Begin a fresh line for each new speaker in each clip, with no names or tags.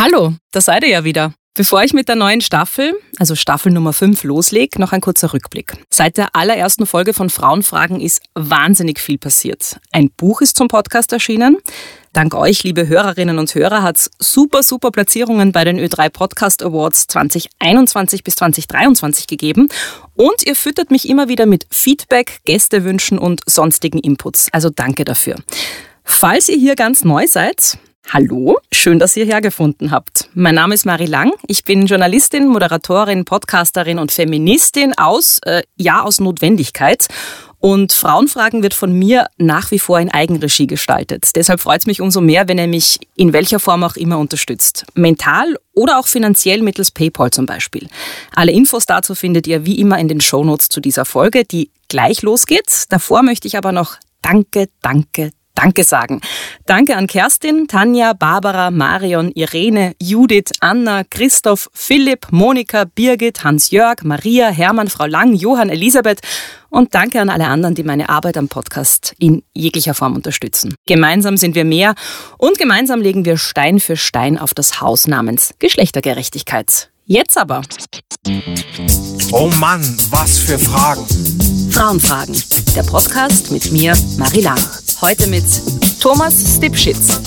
Hallo, da seid ihr ja wieder. Bevor ich mit der neuen Staffel, also Staffel Nummer 5, loslege, noch ein kurzer Rückblick. Seit der allerersten Folge von Frauenfragen ist wahnsinnig viel passiert. Ein Buch ist zum Podcast erschienen. Dank euch, liebe Hörerinnen und Hörer, hat's super, super Platzierungen bei den Ö3 Podcast Awards 2021 bis 2023 gegeben. Und ihr füttert mich immer wieder mit Feedback, Gästewünschen und sonstigen Inputs. Also danke dafür. Falls ihr hier ganz neu seid, Hallo, schön, dass ihr hergefunden habt. Mein Name ist Marie Lang. Ich bin Journalistin, Moderatorin, Podcasterin und Feministin aus, äh, ja, aus Notwendigkeit. Und Frauenfragen wird von mir nach wie vor in Eigenregie gestaltet. Deshalb freut es mich umso mehr, wenn ihr mich in welcher Form auch immer unterstützt. Mental oder auch finanziell mittels PayPal zum Beispiel. Alle Infos dazu findet ihr wie immer in den Shownotes zu dieser Folge, die gleich losgeht. Davor möchte ich aber noch Danke, danke, Danke sagen. Danke an Kerstin, Tanja, Barbara, Marion, Irene, Judith, Anna, Christoph, Philipp, Monika, Birgit, Hans-Jörg, Maria, Hermann, Frau Lang, Johann, Elisabeth und danke an alle anderen, die meine Arbeit am Podcast in jeglicher Form unterstützen. Gemeinsam sind wir mehr und gemeinsam legen wir Stein für Stein auf das Haus namens Geschlechtergerechtigkeit. Jetzt aber.
Oh Mann, was für Fragen.
Frauenfragen. Der Podcast mit mir, Marie Lang. Heute mit Thomas Stipschitz.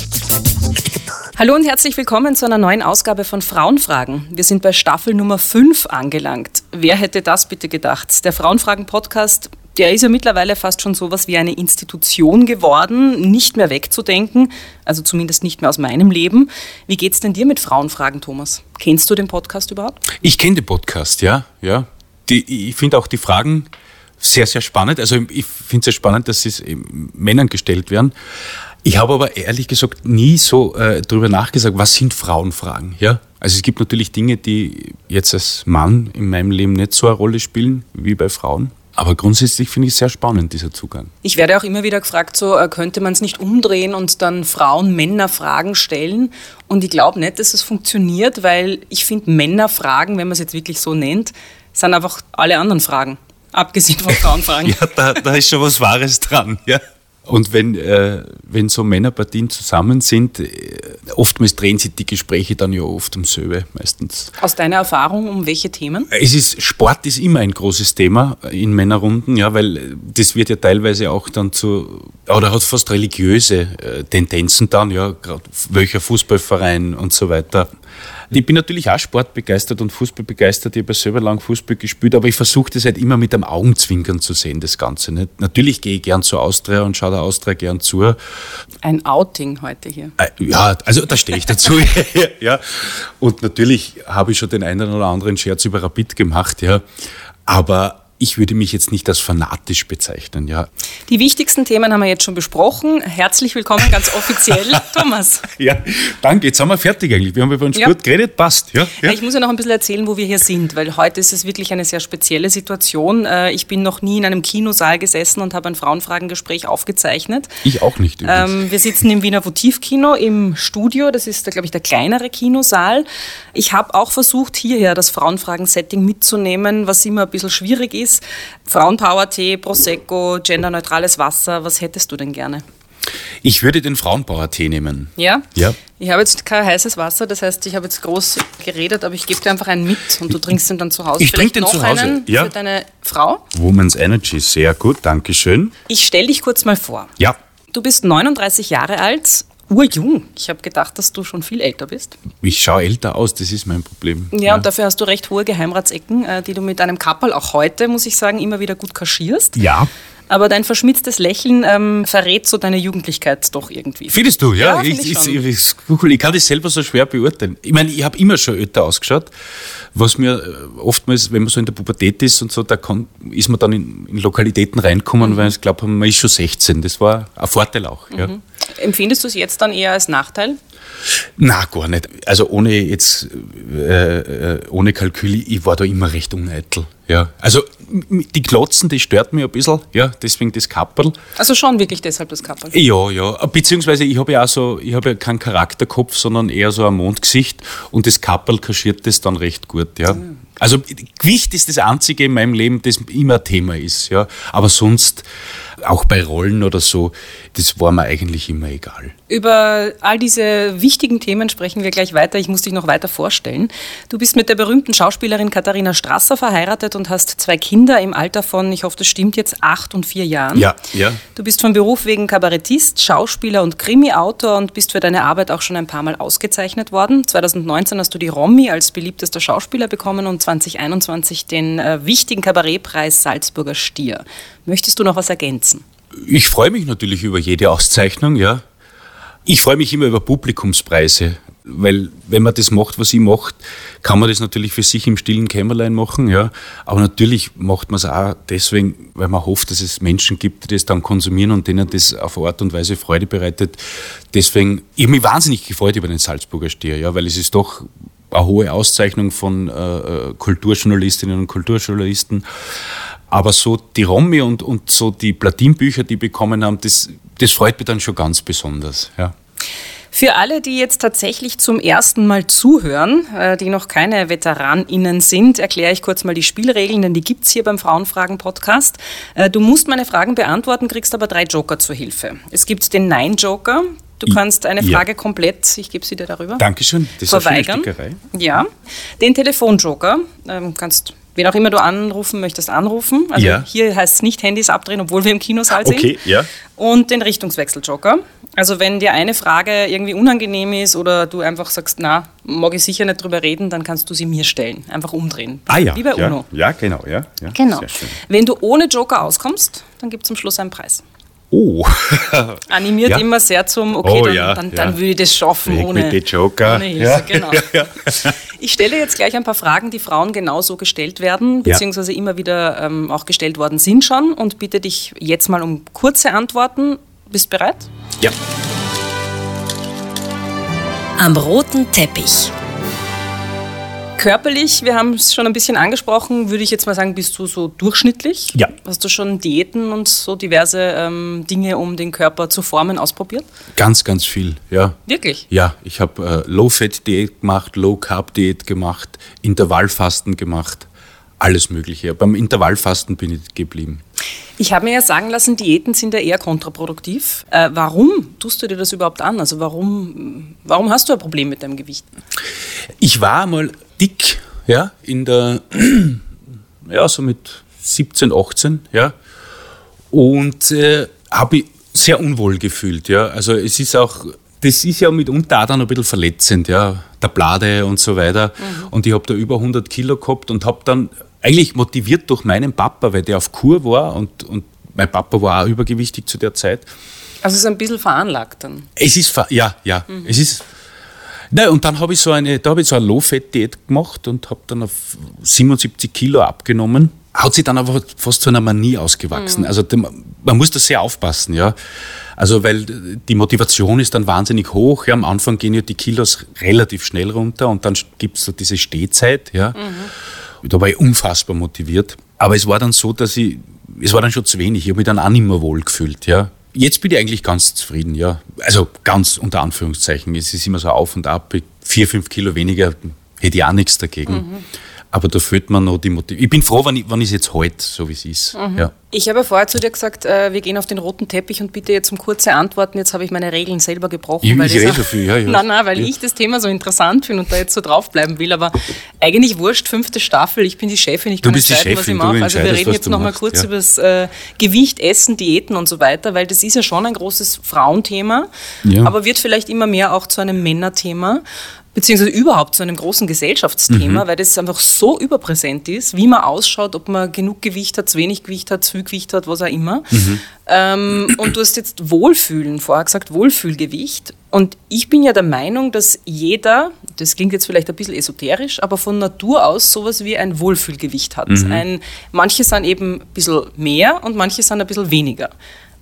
Hallo und herzlich willkommen zu einer neuen Ausgabe von Frauenfragen. Wir sind bei Staffel Nummer 5 angelangt. Wer hätte das bitte gedacht? Der Frauenfragen-Podcast, der ist ja mittlerweile fast schon so was wie eine Institution geworden, nicht mehr wegzudenken, also zumindest nicht mehr aus meinem Leben. Wie geht's denn dir mit Frauenfragen, Thomas? Kennst du den Podcast überhaupt?
Ich kenne den Podcast, ja, ja. Die, ich finde auch die Fragen sehr, sehr spannend. Also ich finde es sehr spannend, dass sie Männern gestellt werden. Ich habe aber ehrlich gesagt nie so äh, darüber nachgesagt, was sind Frauenfragen. Ja? Also es gibt natürlich Dinge, die jetzt als Mann in meinem Leben nicht so eine Rolle spielen wie bei Frauen. Aber grundsätzlich finde ich es sehr spannend, dieser Zugang.
Ich werde auch immer wieder gefragt, so äh, könnte man es nicht umdrehen und dann Frauen Männer Fragen stellen. Und ich glaube nicht, dass es funktioniert, weil ich finde Männer Fragen, wenn man es jetzt wirklich so nennt, sind einfach alle anderen Fragen. Abgesehen von Frauenfragen.
ja, da, da ist schon was Wahres dran. Ja. Und wenn, äh, wenn so Männerpartien zusammen sind, äh, oftmals drehen sich die Gespräche dann ja oft um selbe meistens.
Aus deiner Erfahrung, um welche Themen?
Es ist, Sport ist immer ein großes Thema in Männerrunden, ja, weil das wird ja teilweise auch dann zu, oder hat fast religiöse äh, Tendenzen dann, ja, gerade welcher Fußballverein und so weiter. Ich bin natürlich auch sportbegeistert und fußballbegeistert. Ich habe selber lang Fußball gespielt, aber ich versuche das halt immer mit einem Augenzwinkern zu sehen, das Ganze. Nicht? Natürlich gehe ich gern zur Austria und schaue der Austria gern zu.
Ein Outing heute hier.
Äh, ja, also da stehe ich dazu. ja. Und natürlich habe ich schon den einen oder anderen Scherz über Rapid gemacht, ja. Aber ich würde mich jetzt nicht als fanatisch bezeichnen, ja.
Die wichtigsten Themen haben wir jetzt schon besprochen. Herzlich willkommen, ganz offiziell, Thomas.
Ja, danke. Jetzt sind wir fertig eigentlich. Wir haben über uns ja. gut geredet, passt. Ja,
ja. Ich muss ja noch ein bisschen erzählen, wo wir hier sind, weil heute ist es wirklich eine sehr spezielle Situation. Äh, ich bin noch nie in einem Kinosaal gesessen und habe ein Frauenfragengespräch aufgezeichnet.
Ich auch nicht.
Ähm, wir sitzen im Wiener Votivkino im Studio. Das ist, glaube ich, der kleinere Kinosaal. Ich habe auch versucht, hierher das Frauenfragen-Setting mitzunehmen, was immer ein bisschen schwierig ist ist. Frauenpower-Tee, Prosecco, genderneutrales Wasser, was hättest du denn gerne?
Ich würde den Frauenpower-Tee nehmen.
Ja? Ja. Ich habe jetzt kein heißes Wasser, das heißt, ich habe jetzt groß geredet, aber ich gebe dir einfach einen mit und du trinkst den dann zu Hause.
Ich trinke den zu Hause.
Einen ja. Für deine Frau.
Woman's Energy, sehr gut, danke schön.
Ich stelle dich kurz mal vor.
Ja.
Du bist 39 Jahre alt, urjung. Ich habe gedacht, dass du schon viel älter bist.
Ich schaue älter aus, das ist mein Problem.
Ja, ja, und dafür hast du recht hohe Geheimratsecken, äh, die du mit einem Kappel auch heute, muss ich sagen, immer wieder gut kaschierst.
Ja.
Aber dein verschmitztes Lächeln ähm, verrät so deine Jugendlichkeit doch irgendwie.
Findest du, ja? ja ich, ich, ich, ich, kann das selber so schwer beurteilen. Ich meine, ich habe immer schon älter ausgeschaut, was mir äh, oftmals, wenn man so in der Pubertät ist und so, da kann, ist man dann in, in Lokalitäten reinkommen, mhm. weil ich glaube, man ist schon 16. Das war ein Vorteil auch. Mhm.
Empfindest du es jetzt dann eher als Nachteil?
Na, gar nicht. Also ohne jetzt, äh, äh, ohne Kalkül, ich war da immer recht uneitel. Ja. Also die Glotzen, die stört mich ein bisschen, ja, deswegen das Kapperl.
Also schon wirklich deshalb das Kapperl?
Ja, ja. Beziehungsweise ich habe ja auch so, ich habe ja keinen Charakterkopf, sondern eher so ein Mondgesicht und das Kapperl kaschiert das dann recht gut, ja. Mhm. Also Gewicht ist das Einzige in meinem Leben, das immer Thema ist. Ja. Aber sonst, auch bei Rollen oder so, das war mir eigentlich immer egal.
Über all diese wichtigen Themen sprechen wir gleich weiter. Ich muss dich noch weiter vorstellen. Du bist mit der berühmten Schauspielerin Katharina Strasser verheiratet und hast zwei Kinder im Alter von, ich hoffe, das stimmt jetzt, acht und vier Jahren.
Ja, ja.
Du bist von Beruf wegen Kabarettist, Schauspieler und Krimi-Autor und bist für deine Arbeit auch schon ein paar Mal ausgezeichnet worden. 2019 hast du die Romy als beliebtester Schauspieler bekommen und 2021 den äh, wichtigen Kabarettpreis Salzburger Stier. Möchtest du noch was ergänzen?
Ich freue mich natürlich über jede Auszeichnung, ja. Ich freue mich immer über Publikumspreise, weil wenn man das macht, was ich macht, kann man das natürlich für sich im stillen Kämmerlein machen, ja. Aber natürlich macht man es auch deswegen, weil man hofft, dass es Menschen gibt, die das dann konsumieren und denen das auf Art und Weise Freude bereitet. Deswegen, ich habe mich wahnsinnig gefreut über den Salzburger Stier, ja, weil es ist doch eine hohe Auszeichnung von äh, äh Kulturjournalistinnen und Kulturjournalisten. Aber so die Romy und, und so die Platinbücher, die bekommen haben, das, das freut mich dann schon ganz besonders. Ja.
Für alle, die jetzt tatsächlich zum ersten Mal zuhören, äh, die noch keine VeteranInnen sind, erkläre ich kurz mal die Spielregeln, denn die gibt es hier beim Frauenfragen-Podcast. Äh, du musst meine Fragen beantworten, kriegst aber drei Joker zur Hilfe. Es gibt den Nein-Joker. Du kannst eine Frage ja. komplett, ich gebe sie dir darüber.
Dankeschön,
das ist verweigern. eine Ja. Den Telefon-Joker ähm, kannst wen auch immer du anrufen möchtest, anrufen. Also ja. hier heißt es nicht Handys abdrehen, obwohl wir im Kinosaal sind.
Okay, ja.
Und den Richtungswechsel-Joker. Also wenn dir eine Frage irgendwie unangenehm ist oder du einfach sagst, na, mag ich sicher nicht drüber reden, dann kannst du sie mir stellen. Einfach umdrehen.
Ah ja.
Wie bei
ja,
UNO.
Ja, genau. Ja, ja.
genau. Wenn du ohne Joker auskommst, dann gibt es zum Schluss einen Preis.
Oh.
Animiert ja. immer sehr zum, okay, oh, dann, ja, dann, dann ja. würde ich das schaffen
Weg
ohne,
mit Joker.
ohne Hilfe. Genau. Ich stelle jetzt gleich ein paar Fragen, die Frauen genauso gestellt werden, beziehungsweise immer wieder ähm, auch gestellt worden sind schon und bitte dich jetzt mal um kurze Antworten. Bist bereit?
Ja.
Am roten Teppich.
Körperlich, wir haben es schon ein bisschen angesprochen, würde ich jetzt mal sagen, bist du so durchschnittlich?
Ja.
Hast du schon Diäten und so diverse ähm, Dinge, um den Körper zu formen, ausprobiert?
Ganz, ganz viel, ja.
Wirklich?
Ja, ich habe äh, Low-Fat-Diät gemacht, Low-Carb-Diät gemacht, Intervallfasten gemacht, alles Mögliche. Beim Intervallfasten bin ich geblieben.
Ich habe mir ja sagen lassen, Diäten sind ja eher kontraproduktiv. Äh, warum tust du dir das überhaupt an? Also warum, warum hast du ein Problem mit deinem Gewicht?
Ich war mal dick, ja, in der, ja, so mit 17, 18, ja, und äh, habe ich sehr unwohl gefühlt, ja. Also es ist auch, das ist ja mitunter auch dann ein bisschen verletzend, ja, der Blade und so weiter. Mhm. Und ich habe da über 100 Kilo gehabt und habe dann eigentlich motiviert durch meinen Papa, weil der auf Kur war und, und mein Papa war auch übergewichtig zu der Zeit.
Also es ist ein bisschen veranlagt dann?
Es ist, ja, ja, mhm. es ist Nein, und dann habe ich so eine, da habe ich so eine Low-Fat-Diät gemacht und habe dann auf 77 Kilo abgenommen. Hat sich dann aber fast zu einer Manie ausgewachsen. Mhm. Also man muss da sehr aufpassen, ja. Also weil die Motivation ist dann wahnsinnig hoch. Ja, am Anfang gehen ja die Kilos relativ schnell runter und dann gibt es so diese Stehzeit, ja. Mhm. Da war ich unfassbar motiviert. Aber es war dann so, dass ich, es war dann schon zu wenig. Ich habe mich dann auch nicht mehr wohl gefühlt, ja. Jetzt bin ich eigentlich ganz zufrieden, ja. Also ganz unter Anführungszeichen. Es ist immer so auf und ab. Vier, fünf Kilo weniger hätte ich auch nichts dagegen. Mhm. Aber da fehlt mir noch die Motivation. Ich bin froh, wenn ich es jetzt halt, so wie es ist. Mhm. Ja.
Ich habe vorher zu dir gesagt, äh, wir gehen auf den roten Teppich und bitte jetzt um kurze Antworten. Jetzt habe ich meine Regeln selber gebrochen.
Ich, weil ich rede viel, ja, ja.
Nein, nein, weil ja. ich das Thema so interessant finde und da jetzt so draufbleiben will. Aber eigentlich wurscht, fünfte Staffel, ich bin die Chefin, ich
kann entscheiden, was ich mache.
Also wir reden jetzt nochmal kurz ja. über das äh, Gewicht, Essen, Diäten und so weiter, weil das ist ja schon ein großes Frauenthema, ja. aber wird vielleicht immer mehr auch zu einem Männerthema beziehungsweise überhaupt zu einem großen Gesellschaftsthema, mhm. weil das einfach so überpräsent ist, wie man ausschaut, ob man genug Gewicht hat, zu wenig Gewicht hat, zu viel Gewicht hat, was auch immer. Mhm. Ähm, und du hast jetzt Wohlfühlen, vorher gesagt Wohlfühlgewicht. Und ich bin ja der Meinung, dass jeder, das klingt jetzt vielleicht ein bisschen esoterisch, aber von Natur aus sowas wie ein Wohlfühlgewicht hat. Mhm. Ein, manche sind eben ein bisschen mehr und manche sind ein bisschen weniger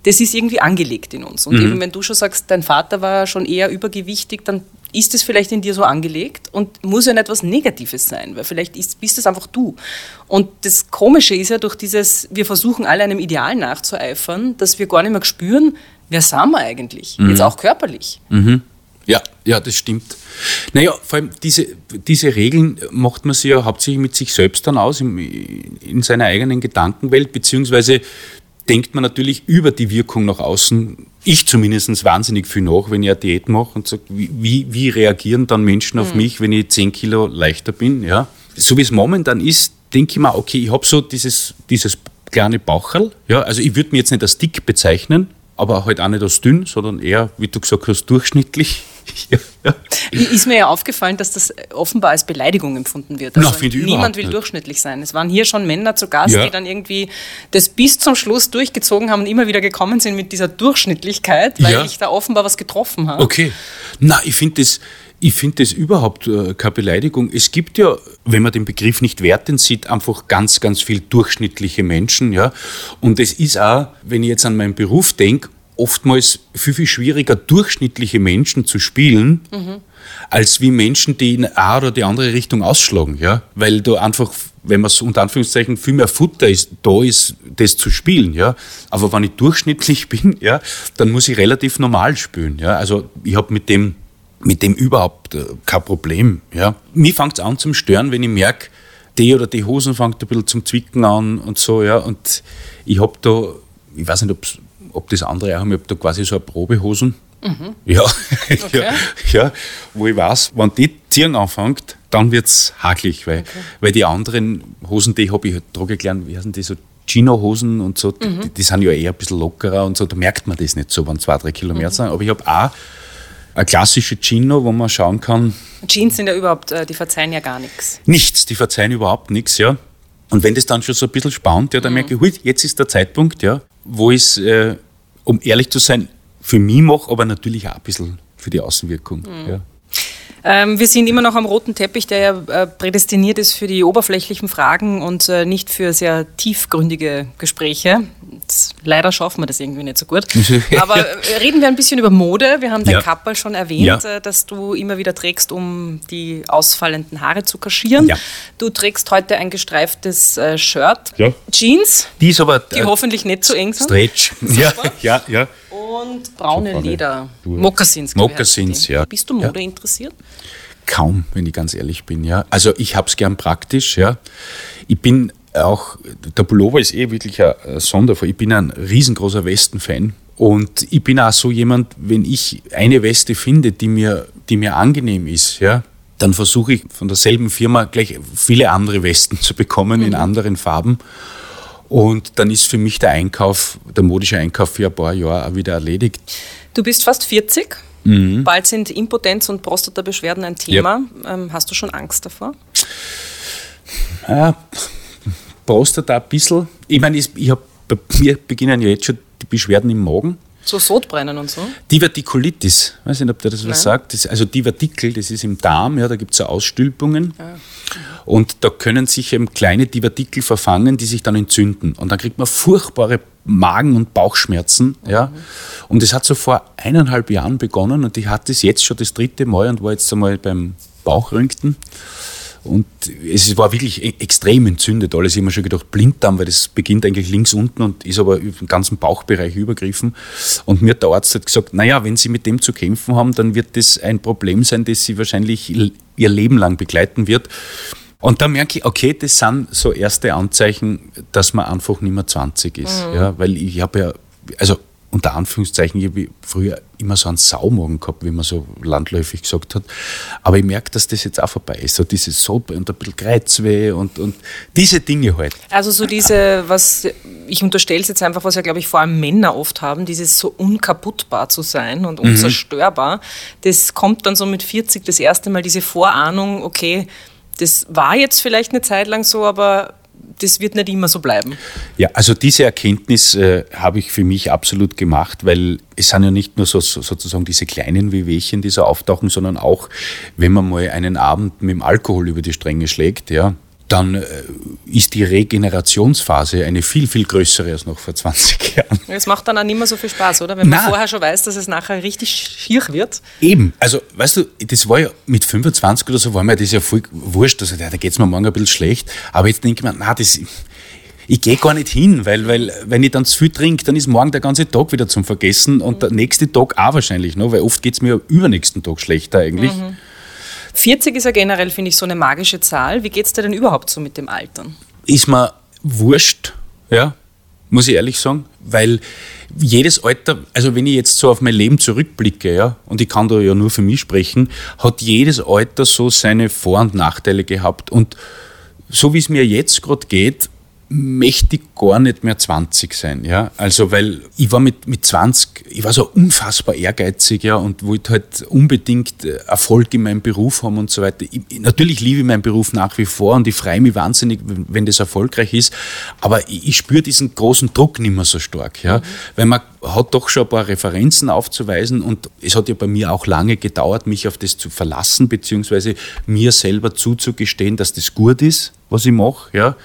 das ist irgendwie angelegt in uns. Und mhm. eben wenn du schon sagst, dein Vater war schon eher übergewichtig, dann ist es vielleicht in dir so angelegt und muss ja nicht etwas Negatives sein, weil vielleicht ist, bist es einfach du. Und das Komische ist ja durch dieses, wir versuchen alle einem Ideal nachzueifern, dass wir gar nicht mehr spüren, wer sind wir eigentlich, mhm. jetzt auch körperlich.
Mhm. Ja, ja, das stimmt. Naja, vor allem diese, diese Regeln macht man sich ja hauptsächlich mit sich selbst dann aus, im, in seiner eigenen Gedankenwelt, beziehungsweise denkt man natürlich über die Wirkung nach außen, ich zumindest wahnsinnig viel nach, wenn ich eine Diät mache und sage, wie, wie reagieren dann Menschen auf mhm. mich, wenn ich 10 Kilo leichter bin. Ja? So wie es momentan ist, denke ich mir, okay, ich habe so dieses, dieses kleine Baucherl. Ja? Also ich würde mich jetzt nicht als dick bezeichnen, aber halt auch nicht als dünn, sondern eher, wie du gesagt hast, durchschnittlich.
Ja, ja. Ist mir ja aufgefallen, dass das offenbar als Beleidigung empfunden wird. Also Na, niemand will nicht. durchschnittlich sein. Es waren hier schon Männer zu Gast, ja. die dann irgendwie das bis zum Schluss durchgezogen haben und immer wieder gekommen sind mit dieser Durchschnittlichkeit, weil ich da offenbar was getroffen habe.
Okay. Na, ich finde das, ich finde das überhaupt äh, keine Beleidigung. Es gibt ja, wenn man den Begriff nicht wertend sieht, einfach ganz, ganz viel durchschnittliche Menschen. Ja? Und es ist auch, wenn ich jetzt an meinen Beruf denke, oftmals viel, viel schwieriger, durchschnittliche Menschen zu spielen, mhm. als wie Menschen, die in eine oder die andere Richtung ausschlagen. Ja? Weil da einfach, wenn man es unter Anführungszeichen viel mehr Futter ist, da ist, das zu spielen. Ja? Aber wenn ich durchschnittlich bin, ja, dann muss ich relativ normal spielen. Ja? Also ich habe mit dem mit dem überhaupt äh, kein Problem. Ja. Mir fängt es an zum Stören, wenn ich merke, die oder die Hosen fängt ein bisschen zum Zwicken an und so. Ja. Und ich habe da, ich weiß nicht, ob das andere auch haben, ich habe da quasi so eine Probehosen. Mhm. Ja, okay. ja, ja, wo ich weiß, wenn die ziehen anfängt, dann wird es hakelig, weil, okay. weil die anderen Hosen, die habe ich halt trage gelernt, wie heißen die so, Chino-Hosen und so, mhm. die, die, sind ja eher ein bisschen lockerer und so, da merkt man das nicht so, wenn zwei, drei Kilometer mhm. sind. Aber ich habe auch eine klassische Chino, wo man schauen kann.
Jeans sind ja überhaupt, äh, die verzeihen ja gar nichts.
Nichts, die verzeihen überhaupt nichts, ja. Und wenn das dann schon so ein bisschen spannt, ja, dann mhm. merke ich, hui, jetzt ist der Zeitpunkt, ja, wo ich es, äh, um ehrlich zu sein, für mich mache, aber natürlich auch ein bisschen für die Außenwirkung. Mhm. Ja.
Ähm, wir sind immer noch am roten Teppich, der ja äh, prädestiniert ist für die oberflächlichen Fragen und äh, nicht für sehr tiefgründige Gespräche. Das, leider schaffen wir das irgendwie nicht so gut. Aber äh, reden wir ein bisschen über Mode. Wir haben dein ja. Kappel schon erwähnt, ja. Äh, dass du immer wieder trägst, um die ausfallenden Haare zu kaschieren. Ja. Du trägst heute ein gestreiftes äh, Shirt, Jeans,
die, aber,
die hoffentlich nicht zu eng sind.
Stretch. Ja, ja, ja.
Und braune Leder.
Mokassins. Mokassins, ja.
Bist du Mode interessiert?
Kaum, wenn ich ganz ehrlich bin. Ja. Also ich habe es gern praktisch. Ja. Ich bin auch, der Pullover ist eh wirklich ein Sonderfall. Ich bin ein riesengroßer Westen-Fan. Und ich bin auch so jemand, wenn ich eine Weste finde, die mir, die mir angenehm ist, ja, dann versuche ich von derselben Firma gleich viele andere Westen zu bekommen mhm. in anderen Farben. Und dann ist für mich der Einkauf, der modische Einkauf für ein paar Jahre auch wieder erledigt.
Du bist fast 40. Mhm. Bald sind Impotenz und Prostatabeschwerden ein Thema. Ja. Ähm, hast du schon Angst davor?
Ja, Prostata ein bisschen. Ich meine, ich, ich hab, bei mir beginnen ja jetzt schon die Beschwerden im Magen.
So Sodbrennen und so?
Divertikulitis, ich weiß nicht, ob der das Nein. was sagt. Das, also Divertikel, das ist im Darm, ja, da gibt es so Ausstülpungen. Ja. Und da können sich eben kleine Divertikel verfangen, die sich dann entzünden. Und dann kriegt man furchtbare Magen- und Bauchschmerzen. Mhm. Ja. Und das hat so vor eineinhalb Jahren begonnen und ich hatte es jetzt schon das dritte Mal und war jetzt einmal beim Bauchröntgen. Und es war wirklich e-, extrem entzündet alles. Ich habe mir schon gedacht, Blinddarm, weil das beginnt eigentlich links unten und ist aber über den ganzen Bauchbereich übergriffen. Und mir hat der Arzt hat gesagt, naja, wenn Sie mit dem zu kämpfen haben, dann wird das ein Problem sein, das Sie wahrscheinlich Ihr Leben lang begleiten wird. Und da merke ich, okay, das sind so erste Anzeichen, dass man einfach nicht mehr 20 ist. Mhm. Ja, weil ich habe ja, also unter Anführungszeichen, ich habe früher immer so einen Saumagen gehabt, wie man so landläufig gesagt hat. Aber ich merke, dass das jetzt auch vorbei ist. So dieses Sobe und ein bisschen Kreuzweh und, und diese Dinge halt.
Also so diese, was, ich unterstelle es jetzt einfach, was ja, glaube ich, vor allem Männer oft haben, dieses so unkaputtbar zu sein und mhm. unzerstörbar. Mhm. Das kommt dann so mit 40 das erste Mal diese Vorahnung, okay, das war jetzt vielleicht eine Zeit lang so, aber das wird nicht immer so bleiben.
Ja, also diese Erkenntnis äh, habe ich für mich absolut gemacht, weil es sind ja nicht nur so, so, sozusagen diese kleinen Wehwehchen, die so auftauchen, sondern auch, wenn man mal einen Abend mit dem Alkohol über die Stränge schlägt, ja, dann äh, ist die Regenerationsphase eine viel, viel größere als noch vor 20 Jahren.
Es macht dann auch nicht mehr so viel Spaß, oder? Wenn man vorher schon weiß, dass es nachher richtig schier wird.
Eben. Also, weißt du, das war ja mit 25 oder so, war mir das ja voll wurscht. Also, da geht es mir morgen ein bisschen schlecht. Aber jetzt denke ich mir, na, das, ich gehe gar nicht hin, weil, weil wenn ich dann zu viel trinke, dann ist morgen der ganze Tag wieder zum Vergessen und der nächste Tag auch wahrscheinlich noch, weil oft geht es mir übernächsten Tag schlechter eigentlich.
Mhm. 40 ist ja generell, finde ich, so eine magische Zahl. Wie geht es dir denn überhaupt so mit dem Altern?
Ist mir wurscht, ja, muss ich ehrlich sagen, weil jedes Alter, also wenn ich jetzt so auf mein Leben zurückblicke, ja, und ich kann da ja nur für mich sprechen, hat jedes Alter so seine Vor- und Nachteile gehabt und so wie es mir jetzt gerade geht, möchte ich gar nicht mehr 20 sein, ja. Also, weil ich war mit, mit 20, ich war so unfassbar ehrgeizig, ja, und wollte halt unbedingt äh, Erfolg in meinem Beruf haben und so weiter. Ich, natürlich liebe ich meinen Beruf nach wie vor und ich freue mich wahnsinnig, wenn, das erfolgreich ist. Aber ich, ich spüre diesen großen Druck nicht mehr so stark, ja. Weil man hat doch schon ein paar Referenzen aufzuweisen und es hat ja bei mir auch lange gedauert, mich auf das zu verlassen, beziehungsweise mir selber zuzugestehen, dass das gut ist, was ich mache, ja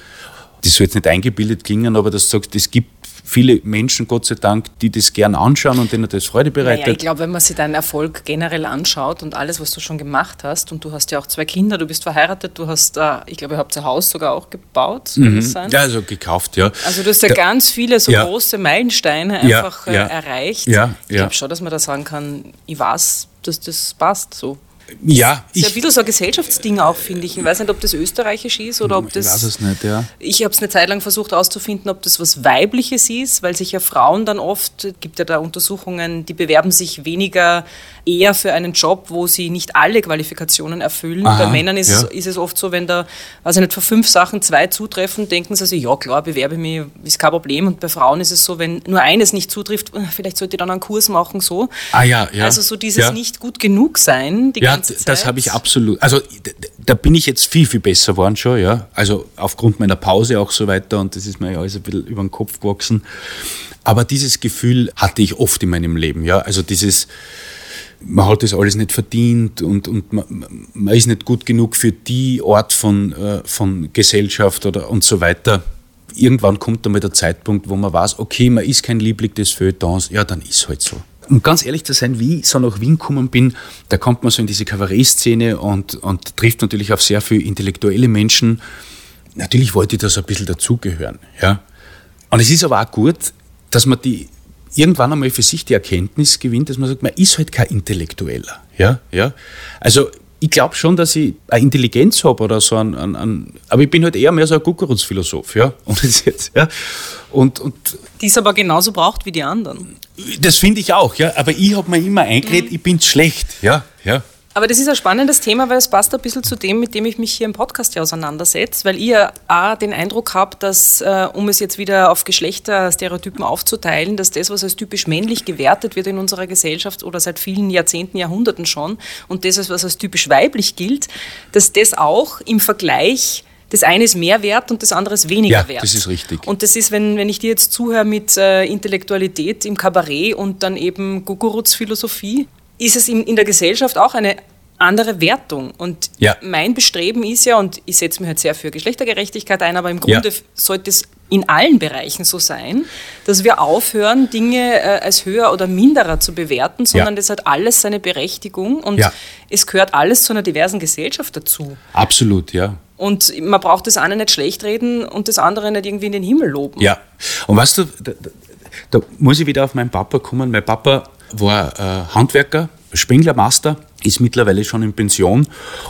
das soll jetzt nicht eingebildet klingen, aber das sagt, es gibt viele Menschen, Gott sei Dank, die das gern anschauen und denen das Freude bereitet. Naja,
ich glaube, wenn man sich deinen Erfolg generell anschaut und alles, was du schon gemacht hast, und du hast ja auch zwei Kinder, du bist verheiratet, du hast, äh, ich glaube, ihr habt ein Haus sogar auch gebaut,
mhm. sein? Ja, also gekauft, ja.
Also du hast ja da, ganz viele so ja. große Meilensteine einfach ja, ja. Äh, erreicht.
Ja,
ich glaube schon, dass man da sagen kann, ich weiß, dass das passt so.
Ja,
ich. Das ist ein bisschen so ein Gesellschaftsding auch, finde ich. Ich weiß nicht, ob das österreichisch ist oder ob das.
Ich weiß es nicht, ja.
Ich habe es eine Zeit lang versucht herauszufinden, ob das was Weibliches ist, weil sich ja Frauen dann oft, gibt ja da Untersuchungen, die bewerben sich weniger eher für einen Job, wo sie nicht alle Qualifikationen erfüllen. Aha, Bei Männern ist, ja. es, ist es oft so, wenn da, also nicht für fünf Sachen zwei zutreffen, denken sie sich, ja klar, bewerbe mich, ist kein Problem. Und bei Frauen ist es so, wenn nur eines nicht zutrifft, vielleicht sollte ich dann einen Kurs machen, so.
Ah ja, ja.
Also so dieses ja. nicht gut genug sein, die ja, ganze Zeit.
das habe ich absolut, also da bin ich jetzt viel, viel besser geworden schon, ja. Also aufgrund meiner Pause auch so weiter und das ist mir ja alles ein bisschen über den Kopf gewachsen. Aber dieses Gefühl hatte ich oft in meinem Leben, ja. Also dieses, man hat das alles nicht verdient und, und man, man, ist nicht gut genug für die Art von, äh, von Gesellschaft oder und so weiter. Irgendwann kommt einmal der Zeitpunkt, wo man weiß, okay, man ist kein Liebling des Feuilletons, ja, dann ist halt so. Um ganz ehrlich zu sein, wie ich so nach Wien gekommen bin, da kommt man so in diese Kabarettszene und, und trifft natürlich auf sehr viele intellektuelle Menschen. Natürlich wollte ich da so ein bisschen dazugehören. Ja. Und es ist aber auch gut, dass man die irgendwann einmal für sich die Erkenntnis gewinnt, dass man sagt, man ist halt kein Intellektueller. Ja, ja. Also ich glaube schon, dass ich eine Intelligenz habe oder so ein, ein, ein, aber ich bin halt eher mehr so ein Guckerutz-Philosoph, ja. Und, jetzt, ja. Und, und
die es aber genauso braucht wie die anderen.
Das finde ich auch, ja. Aber ich habe mir immer eingeredet, mhm. ich bin schlecht, ja, ja.
Aber das ist ein spannendes Thema, weil es passt ein bisschen zu dem, mit dem ich mich hier im Podcast ja auseinandersetze, weil ihr auch den Eindruck habt, dass, äh, um es jetzt wieder auf Geschlechterstereotypen aufzuteilen, dass das, was als typisch männlich gewertet wird in unserer Gesellschaft oder seit vielen Jahrzehnten, Jahrhunderten schon, und das, was als typisch weiblich gilt, dass das auch im Vergleich das eine ist mehr wert und das andere ist weniger
ja,
wert.
Das ist richtig.
Und das ist, wenn, wenn ich dir jetzt zuhöre mit äh, Intellektualität im Kabarett und dann eben Gugurutz Philosophie, ist es in, in der Gesellschaft auch eine andere Wertung. Und ja. mein Bestreben ist ja, und ich setze mich halt sehr für Geschlechtergerechtigkeit ein, aber im Grunde ja. sollte es in allen Bereichen so sein, dass wir aufhören, Dinge äh, als höher oder minderer zu bewerten, sondern ja. das hat alles seine Berechtigung und es gehört alles zu einer diversen Gesellschaft dazu.
Absolut, ja.
Und man braucht das eine nicht schlecht reden und das andere nicht irgendwie in den Himmel loben.
Ja, und weißt du, da, da muss ich wieder auf meinen Papa kommen. Mein Papa war äh, Handwerker, Spenglermaster, ist mittlerweile schon in Pension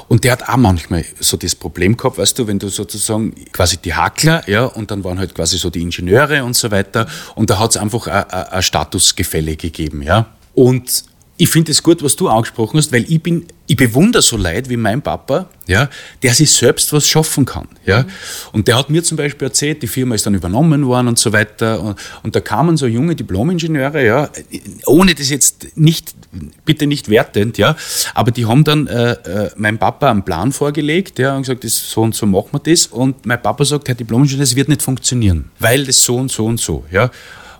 und der hat auch manchmal so das Problem gehabt, weißt du, wenn du sozusagen quasi die Hackler, ja, und dann waren halt quasi so die Ingenieure und so weiter und da hat es einfach ein Statusgefälle gegeben, ja. Und ich finde es gut, was du angesprochen hast, weil ich bin, ich bewundere so Leute wie mein Papa, ja, der sich selbst was schaffen kann, ja. Mhm. Und der hat mir zum Beispiel erzählt, die Firma ist dann übernommen worden und so weiter. Und, und da kamen so junge Diplomingenieure, ja, ohne das jetzt nicht, bitte nicht wertend, ja, aber die haben dann äh, äh, meinem Papa einen Plan vorgelegt, ja, und gesagt, das, so und so machen wir das. Und mein Papa sagt, Herr Diplomingenieur, das wird nicht funktionieren, weil das so und so und so, ja.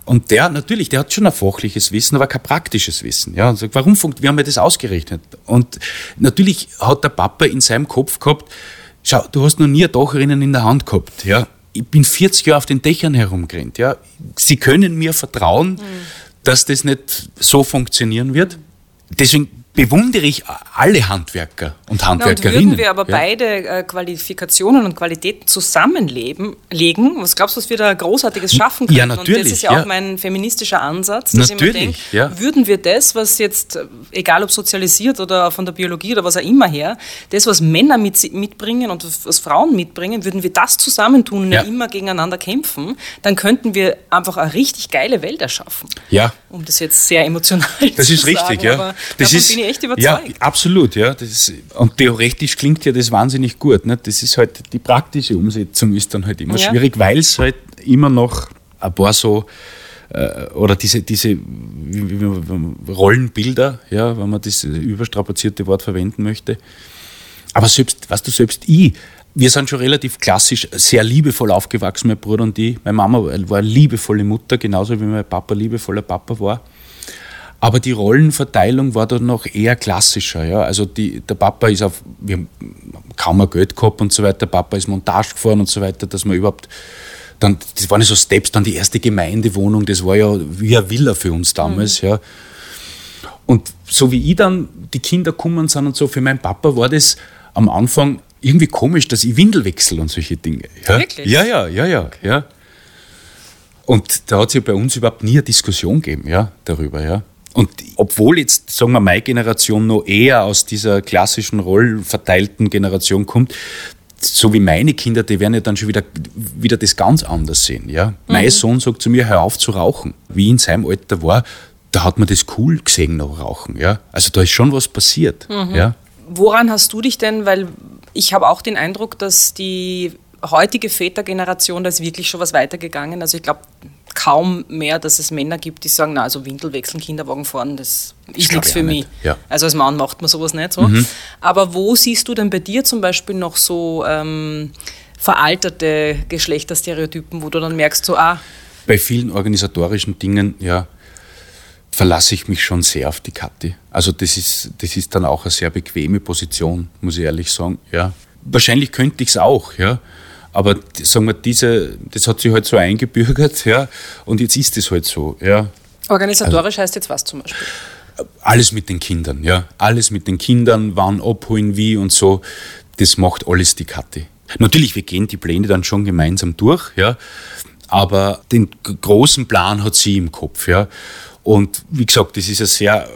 Und der, natürlich, der hat schon ein fachliches Wissen, aber kein praktisches Wissen. Ja, und sagt, warum funkt, wie haben wir das ausgerechnet? Und natürlich hat der Papa in seinem Kopf gehabt, schau, du hast noch nie Dacherinnen in der Hand gehabt, ja. Ich bin 40 Jahre auf den Dächern herumgerannt, ja. Sie können mir vertrauen, mhm. dass das nicht so funktionieren wird. Deswegen bewundere ich alle Handwerker und Handwerkerinnen.
Na, und würden wir aber ja. beide äh, Qualifikationen und Qualitäten zusammenlegen, was glaubst du, was wir da Großartiges schaffen können?
Ja, natürlich. Und
das ist ja, ja. auch mein feministischer Ansatz, dass
natürlich,
ich mir denke, ja. würden wir das, was jetzt, egal ob sozialisiert oder von der Biologie oder was auch immer her, das, was Männer mit, mitbringen und was Frauen mitbringen, würden wir das zusammentun und ja. immer gegeneinander kämpfen, dann könnten wir einfach eine richtig geile Welt erschaffen.
Ja.
Um das jetzt sehr emotional
das
zu
sagen. Das ist richtig, ja. Das ist, echt überzeugt. Ja, absolut, ja. Das, und theoretisch klingt ja das wahnsinnig gut. Ne? Das ist halt, die praktische Umsetzung ist dann halt immer ja. schwierig, weil es halt immer noch ein paar so äh, oder diese, diese Rollenbilder, ja, wenn man das überstrapazierte Wort verwenden möchte. Aber selbst, weißt du, selbst ich, wir sind schon relativ klassisch, sehr liebevoll aufgewachsen, mein Bruder und ich. Meine Mama war eine liebevolle Mutter, genauso wie mein Papa liebevoller Papa war. Aber die Rollenverteilung war dann noch eher klassischer. Ja? Also die, der Papa ist auf, wir haben kaum mehr Geld gehabt und so weiter, der Papa ist Montage gefahren und so weiter, dass man überhaupt, dann, das waren so Steps, dann die erste Gemeindewohnung, das war ja wie eine Villa für uns damals. Mhm. Ja. Und so wie ich dann die Kinder gekommen sind und so, für meinen Papa war das am Anfang irgendwie komisch, dass ich Windel wechsle und solche Dinge. Ja,
Wirklich?
ja, ja, ja, ja. Okay. ja. Und da hat es ja bei uns überhaupt nie eine Diskussion gegeben ja, darüber. Ja. Und obwohl jetzt, sagen wir, meine Generation noch eher aus dieser klassischen rollenverteilten Generation kommt, so wie meine Kinder, die werden ja dann schon wieder, wieder das ganz anders sehen. Ja? Mhm. Mein Sohn sagt zu mir, hör auf zu rauchen. Wie ich in seinem Alter war, da hat man das cool gesehen, noch rauchen. Ja? Also da ist schon was passiert. Mhm. Ja?
Woran hast du dich denn, weil ich habe auch den Eindruck, dass die heutige Vätergeneration, da ist wirklich schon was weitergegangen. Also ich glaube kaum mehr, dass es Männer gibt, die sagen, na, also Windel wechseln, Kinderwagen fahren, das ist nichts für mich.
Ja.
Also als Mann macht man sowas nicht so. Mhm. Aber wo siehst du denn bei dir zum Beispiel noch so ähm, veralterte Geschlechterstereotypen, wo du dann merkst, so, ah.
Bei vielen organisatorischen Dingen, ja, verlasse ich mich schon sehr auf die Kathi. Also das ist, das ist dann auch eine sehr bequeme Position, muss ich ehrlich sagen. Ja. Wahrscheinlich könnte ich es auch, ja. Aber sagen wir, diese, das hat sich halt so eingebürgert, ja, und jetzt ist es halt so, ja.
Organisatorisch also, heißt jetzt was zum Beispiel?
Alles mit den Kindern, ja. Alles mit den Kindern, wann abholen, wie und so. Das macht alles die Kathi. Natürlich, wir gehen die Pläne dann schon gemeinsam durch, ja. Aber den großen Plan hat sie im Kopf, ja. Und wie gesagt, das ist eine sehr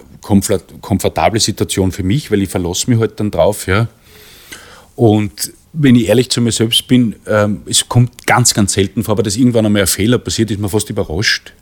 komfortable Situation für mich, weil ich verlasse mich halt dann drauf. Ja. Und wenn ich ehrlich zu mir selbst bin, ähm, es kommt ganz, ganz selten vor, aber dass irgendwann einmal ein Fehler passiert, ist man fast überrascht.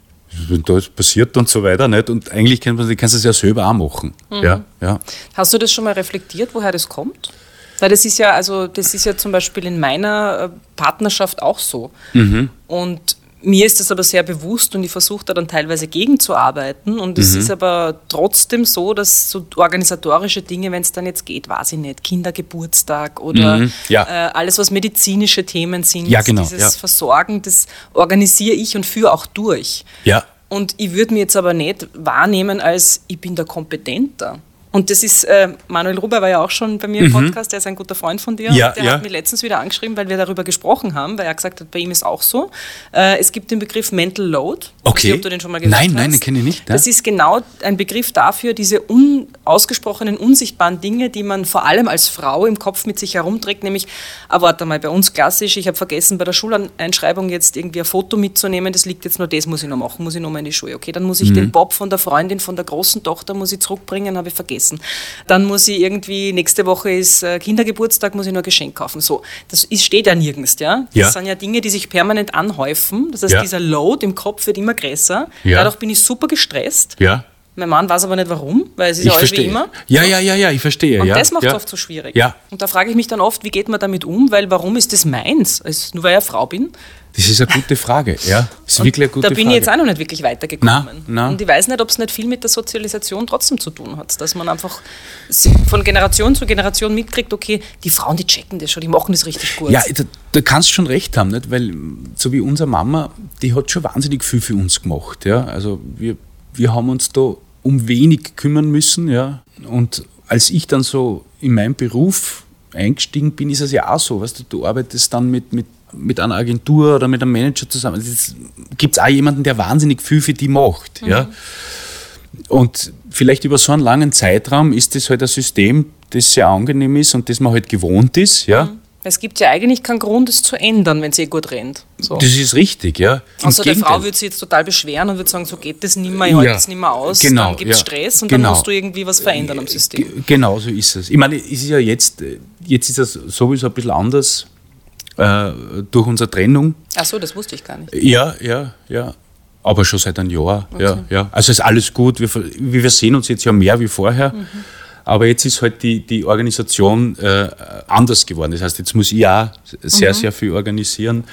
Wenn das passiert und so weiter. Nicht? Und eigentlich kann man, kannst du es ja selber auch machen. Mhm. Ja, ja.
Hast du das schon mal reflektiert, woher das kommt? Weil das ist ja, also das ist ja zum Beispiel in meiner äh, Partnerschaft auch so. Mhm. Und mir ist das aber sehr bewusst und ich versuche da dann teilweise gegenzuarbeiten. Und es mhm. ist aber trotzdem so, dass so organisatorische Dinge, wenn es dann jetzt geht, weiß ich nicht, Kindergeburtstag oder mhm. ja. äh, alles, was medizinische Themen sind,
ja, genau,
dieses
ja.
Versorgen, das organisiere ich und führe auch durch.
Ja.
Und ich würde mir jetzt aber nicht wahrnehmen als, ich bin der Kompetenter. Und das ist, äh, Manuel Ruber war ja auch schon bei mir im mhm. Podcast, der ist ein guter Freund von dir.
Ja,
der
ja.
hat mir letztens wieder angeschrieben, weil wir darüber gesprochen haben, weil er gesagt hat, bei ihm ist auch so. Äh, es gibt den Begriff Mental Load.
Okay.
Nicht, ob du den schon mal gehört
nein,
hast.
nein, den kenne ich nicht.
Ja. Das ist genau ein Begriff dafür, diese unausgesprochenen, unsichtbaren Dinge, die man vor allem als Frau im Kopf mit sich herumträgt, nämlich, ah, warte mal, bei uns klassisch, ich habe vergessen, bei der Schuleinschreibung jetzt irgendwie ein Foto mitzunehmen, das liegt jetzt nur, das muss ich noch machen, muss ich noch mal in die Schule. Okay, dann muss ich mhm. den Bob von der Freundin, von der großen Tochter, muss ich zurückbringen, habe ich vergessen. Dann muss ich irgendwie, nächste Woche ist äh, Kindergeburtstag, muss ich nur ein Geschenk kaufen. So, das ist, steht ja nirgends, ja. Das
ja.
sind ja Dinge, die sich permanent anhäufen. Das heißt,
ja.
dieser Load im Kopf wird immer größer.
Ja.
Dadurch bin ich super gestresst.
Ja.
Mein Mann weiß aber nicht warum, weil es ist
ich
ja alles
verstehe.
wie immer.
Ja, ja, ja, ja, ich verstehe.
Und
ja.
das macht es
ja.
oft so schwierig.
Ja.
Und da frage ich mich dann oft, wie geht man damit um, weil warum ist das meins? Also nur weil ich eine Frau bin.
Das ist eine gute Frage, ja. Das ist wirklich eine gute
da bin
Frage.
ich jetzt auch noch nicht wirklich weitergekommen.
Nein, nein.
Und ich weiß nicht, ob es nicht viel mit der Sozialisation trotzdem zu tun hat, dass man einfach von Generation zu Generation mitkriegt, okay, die Frauen, die checken das schon, die machen das richtig gut.
Ja, da, da kannst du schon recht haben, nicht? weil so wie unsere Mama, die hat schon wahnsinnig viel für uns gemacht. Ja? Also wir, wir haben uns da um wenig kümmern müssen. Ja? Und als ich dann so in meinem Beruf eingestiegen bin, ist es ja auch so. Weißt du, du arbeitest dann mit, mit mit einer Agentur oder mit einem Manager zusammen. Es gibt auch jemanden, der wahnsinnig viel für die macht. Mhm. Ja? Und vielleicht über so einen langen Zeitraum ist das halt ein System, das sehr angenehm ist und das man halt gewohnt ist, ja.
Mhm. Es gibt ja eigentlich keinen Grund, es zu ändern, wenn es eh gut rennt. So.
Das ist richtig, ja.
Also der Frau würde sich jetzt total beschweren und würde sagen, so geht das nicht mehr, ich halte
Ja,
das nicht mehr aus,
genau,
dann gibt es
ja,
Stress und
genau.
dann musst du irgendwie was verändern am System.
Ge- Genau so ist es. Ich meine, es ist ja jetzt, jetzt ist das sowieso ein bisschen anders äh, durch unsere Trennung.
Ach so, das wusste ich gar nicht.
Ja, ja, ja. Aber schon seit einem Jahr. Ja, ja. Also ist alles gut. Wir, wir sehen uns jetzt ja mehr wie vorher. Aber jetzt ist halt die, die Organisation äh, anders geworden. Das heißt, jetzt muss ich auch sehr, sehr viel organisieren.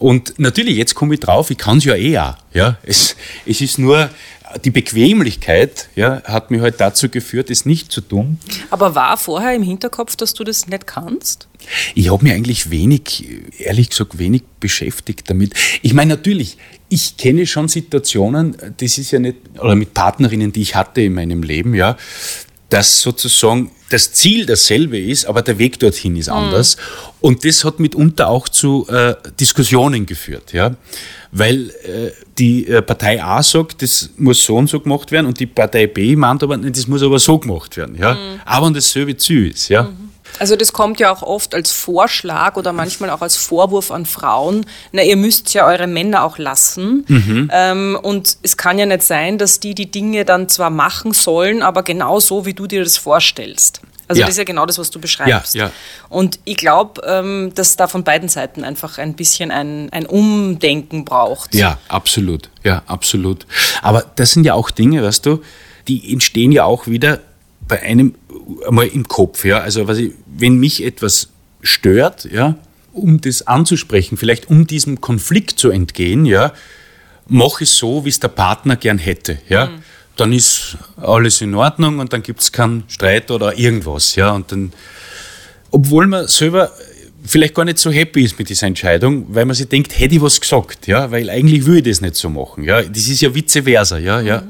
Und natürlich, jetzt komme ich drauf, ich kann es ja eh auch. Ja? Es, es ist nur die Bequemlichkeit, ja, hat mich halt dazu geführt, es nicht zu tun.
Aber war vorher im Hinterkopf, dass du das nicht kannst?
Ich habe mich eigentlich wenig, ehrlich gesagt, wenig beschäftigt damit. Ich meine, natürlich, ich kenne schon Situationen, das ist ja nicht, oder mit Partnerinnen, die ich hatte in meinem Leben, ja, dass sozusagen das Ziel dasselbe ist, aber der Weg dorthin ist anders. Und das hat mitunter auch zu äh, Diskussionen geführt, ja. Weil äh, die äh, Partei A sagt, das muss so und so gemacht werden, und die Partei B meint aber, das muss aber so gemacht werden, ja. Aber wenn dasselbe Ziel ist, ja.
Also das kommt ja auch oft als Vorschlag oder manchmal auch als Vorwurf an Frauen. Na, ihr müsst ja eure Männer auch lassen.
Mhm.
Ähm, und es kann ja nicht sein, dass die die Dinge dann zwar machen sollen, aber genau so, wie du dir das vorstellst. Also
Ja.
das ist ja genau das, was du beschreibst.
Ja, ja.
Und ich glaube, ähm, dass da von beiden Seiten einfach ein bisschen ein, ein Umdenken braucht.
Ja, absolut. Ja, absolut. Aber das sind ja auch Dinge, weißt du, die entstehen ja auch wieder bei einem einmal im Kopf. Ja? Also ich, wenn mich etwas stört, ja, um das anzusprechen, vielleicht um diesem Konflikt zu entgehen, ja, mache ich so, wie es der Partner gern hätte. Ja? Dann ist alles in Ordnung und dann gibt es keinen Streit oder irgendwas. Ja? Und dann, obwohl man selber vielleicht gar nicht so happy ist mit dieser Entscheidung, weil man sich denkt, hätte ich was gesagt, ja, weil eigentlich will ich das nicht so machen, ja, das ist ja vice versa, ja, ja.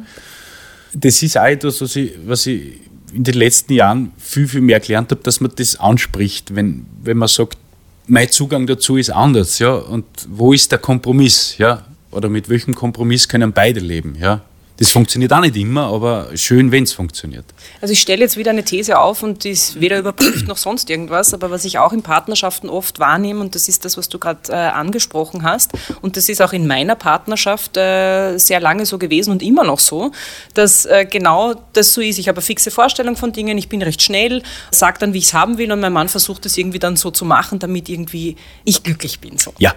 Das ist auch etwas, was ich, was ich in den letzten Jahren viel, viel mehr gelernt habe, dass man das anspricht, wenn, wenn man sagt, mein Zugang dazu ist anders, ja, und wo ist der Kompromiss, ja, oder mit welchem Kompromiss können beide leben, ja. Das funktioniert auch nicht immer, aber schön, wenn es funktioniert.
Also ich stelle jetzt wieder eine These auf und die ist weder überprüft noch sonst irgendwas, aber was ich auch in Partnerschaften oft wahrnehme, und das ist das, was du gerade äh, angesprochen hast, und das ist auch in meiner Partnerschaft äh, sehr lange so gewesen und immer noch so, dass äh, genau das so ist. Ich habe eine fixe Vorstellung von Dingen, ich bin recht schnell, sage dann, wie ich es haben will, und mein Mann versucht es irgendwie dann so zu machen, damit irgendwie ich glücklich bin. So.
Ja.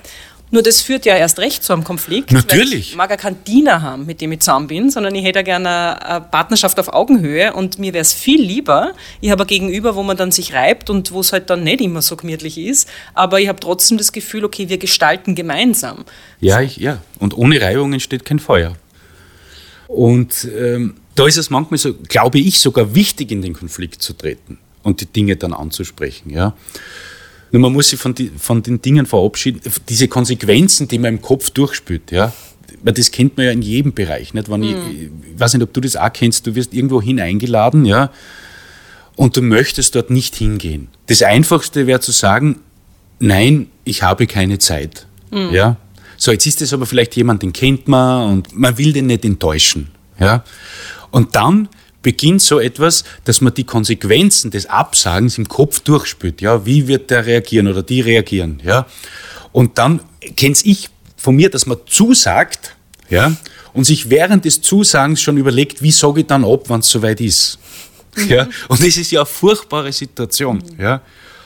Nur das führt ja erst recht zu einem Konflikt.
Natürlich.
Weil ich mag ja keinen Diener haben, mit dem ich zusammen bin, sondern ich hätte ja gerne eine Partnerschaft auf Augenhöhe und mir wäre es viel lieber, ich habe ein Gegenüber, wo man dann sich reibt und wo es halt dann nicht immer so gemütlich ist, aber ich habe trotzdem das Gefühl, okay, wir gestalten gemeinsam.
Ja, ich, ja. Und ohne Reibung entsteht kein Feuer. Und ähm, da ist es manchmal so, glaube ich, sogar wichtig, in den Konflikt zu treten und die Dinge dann anzusprechen. Ja. Nur man muss sich von, die, von den Dingen verabschieden, diese Konsequenzen, die man im Kopf durchspürt. Ja. Weil das kennt man ja in jedem Bereich. Nicht? Wenn ich, ich weiß nicht, ob du das auch kennst, du wirst irgendwo hin eingeladen, ja, und du möchtest dort nicht hingehen. Das Einfachste wäre zu sagen, nein, ich habe keine Zeit. Ja? So, jetzt ist es aber vielleicht jemand, den kennt man und man will den nicht enttäuschen. Ja? Und dann beginnt so etwas, dass man die Konsequenzen des Absagens im Kopf durchspürt. Ja? Wie wird der reagieren oder die reagieren? Ja? Und dann kenn's ich von mir, dass man zusagt ja? und sich während des Zusagens schon überlegt, wie sage ich dann ab, wenn es soweit ist. Ja? Und das ist ja eine furchtbare Situation. Ja?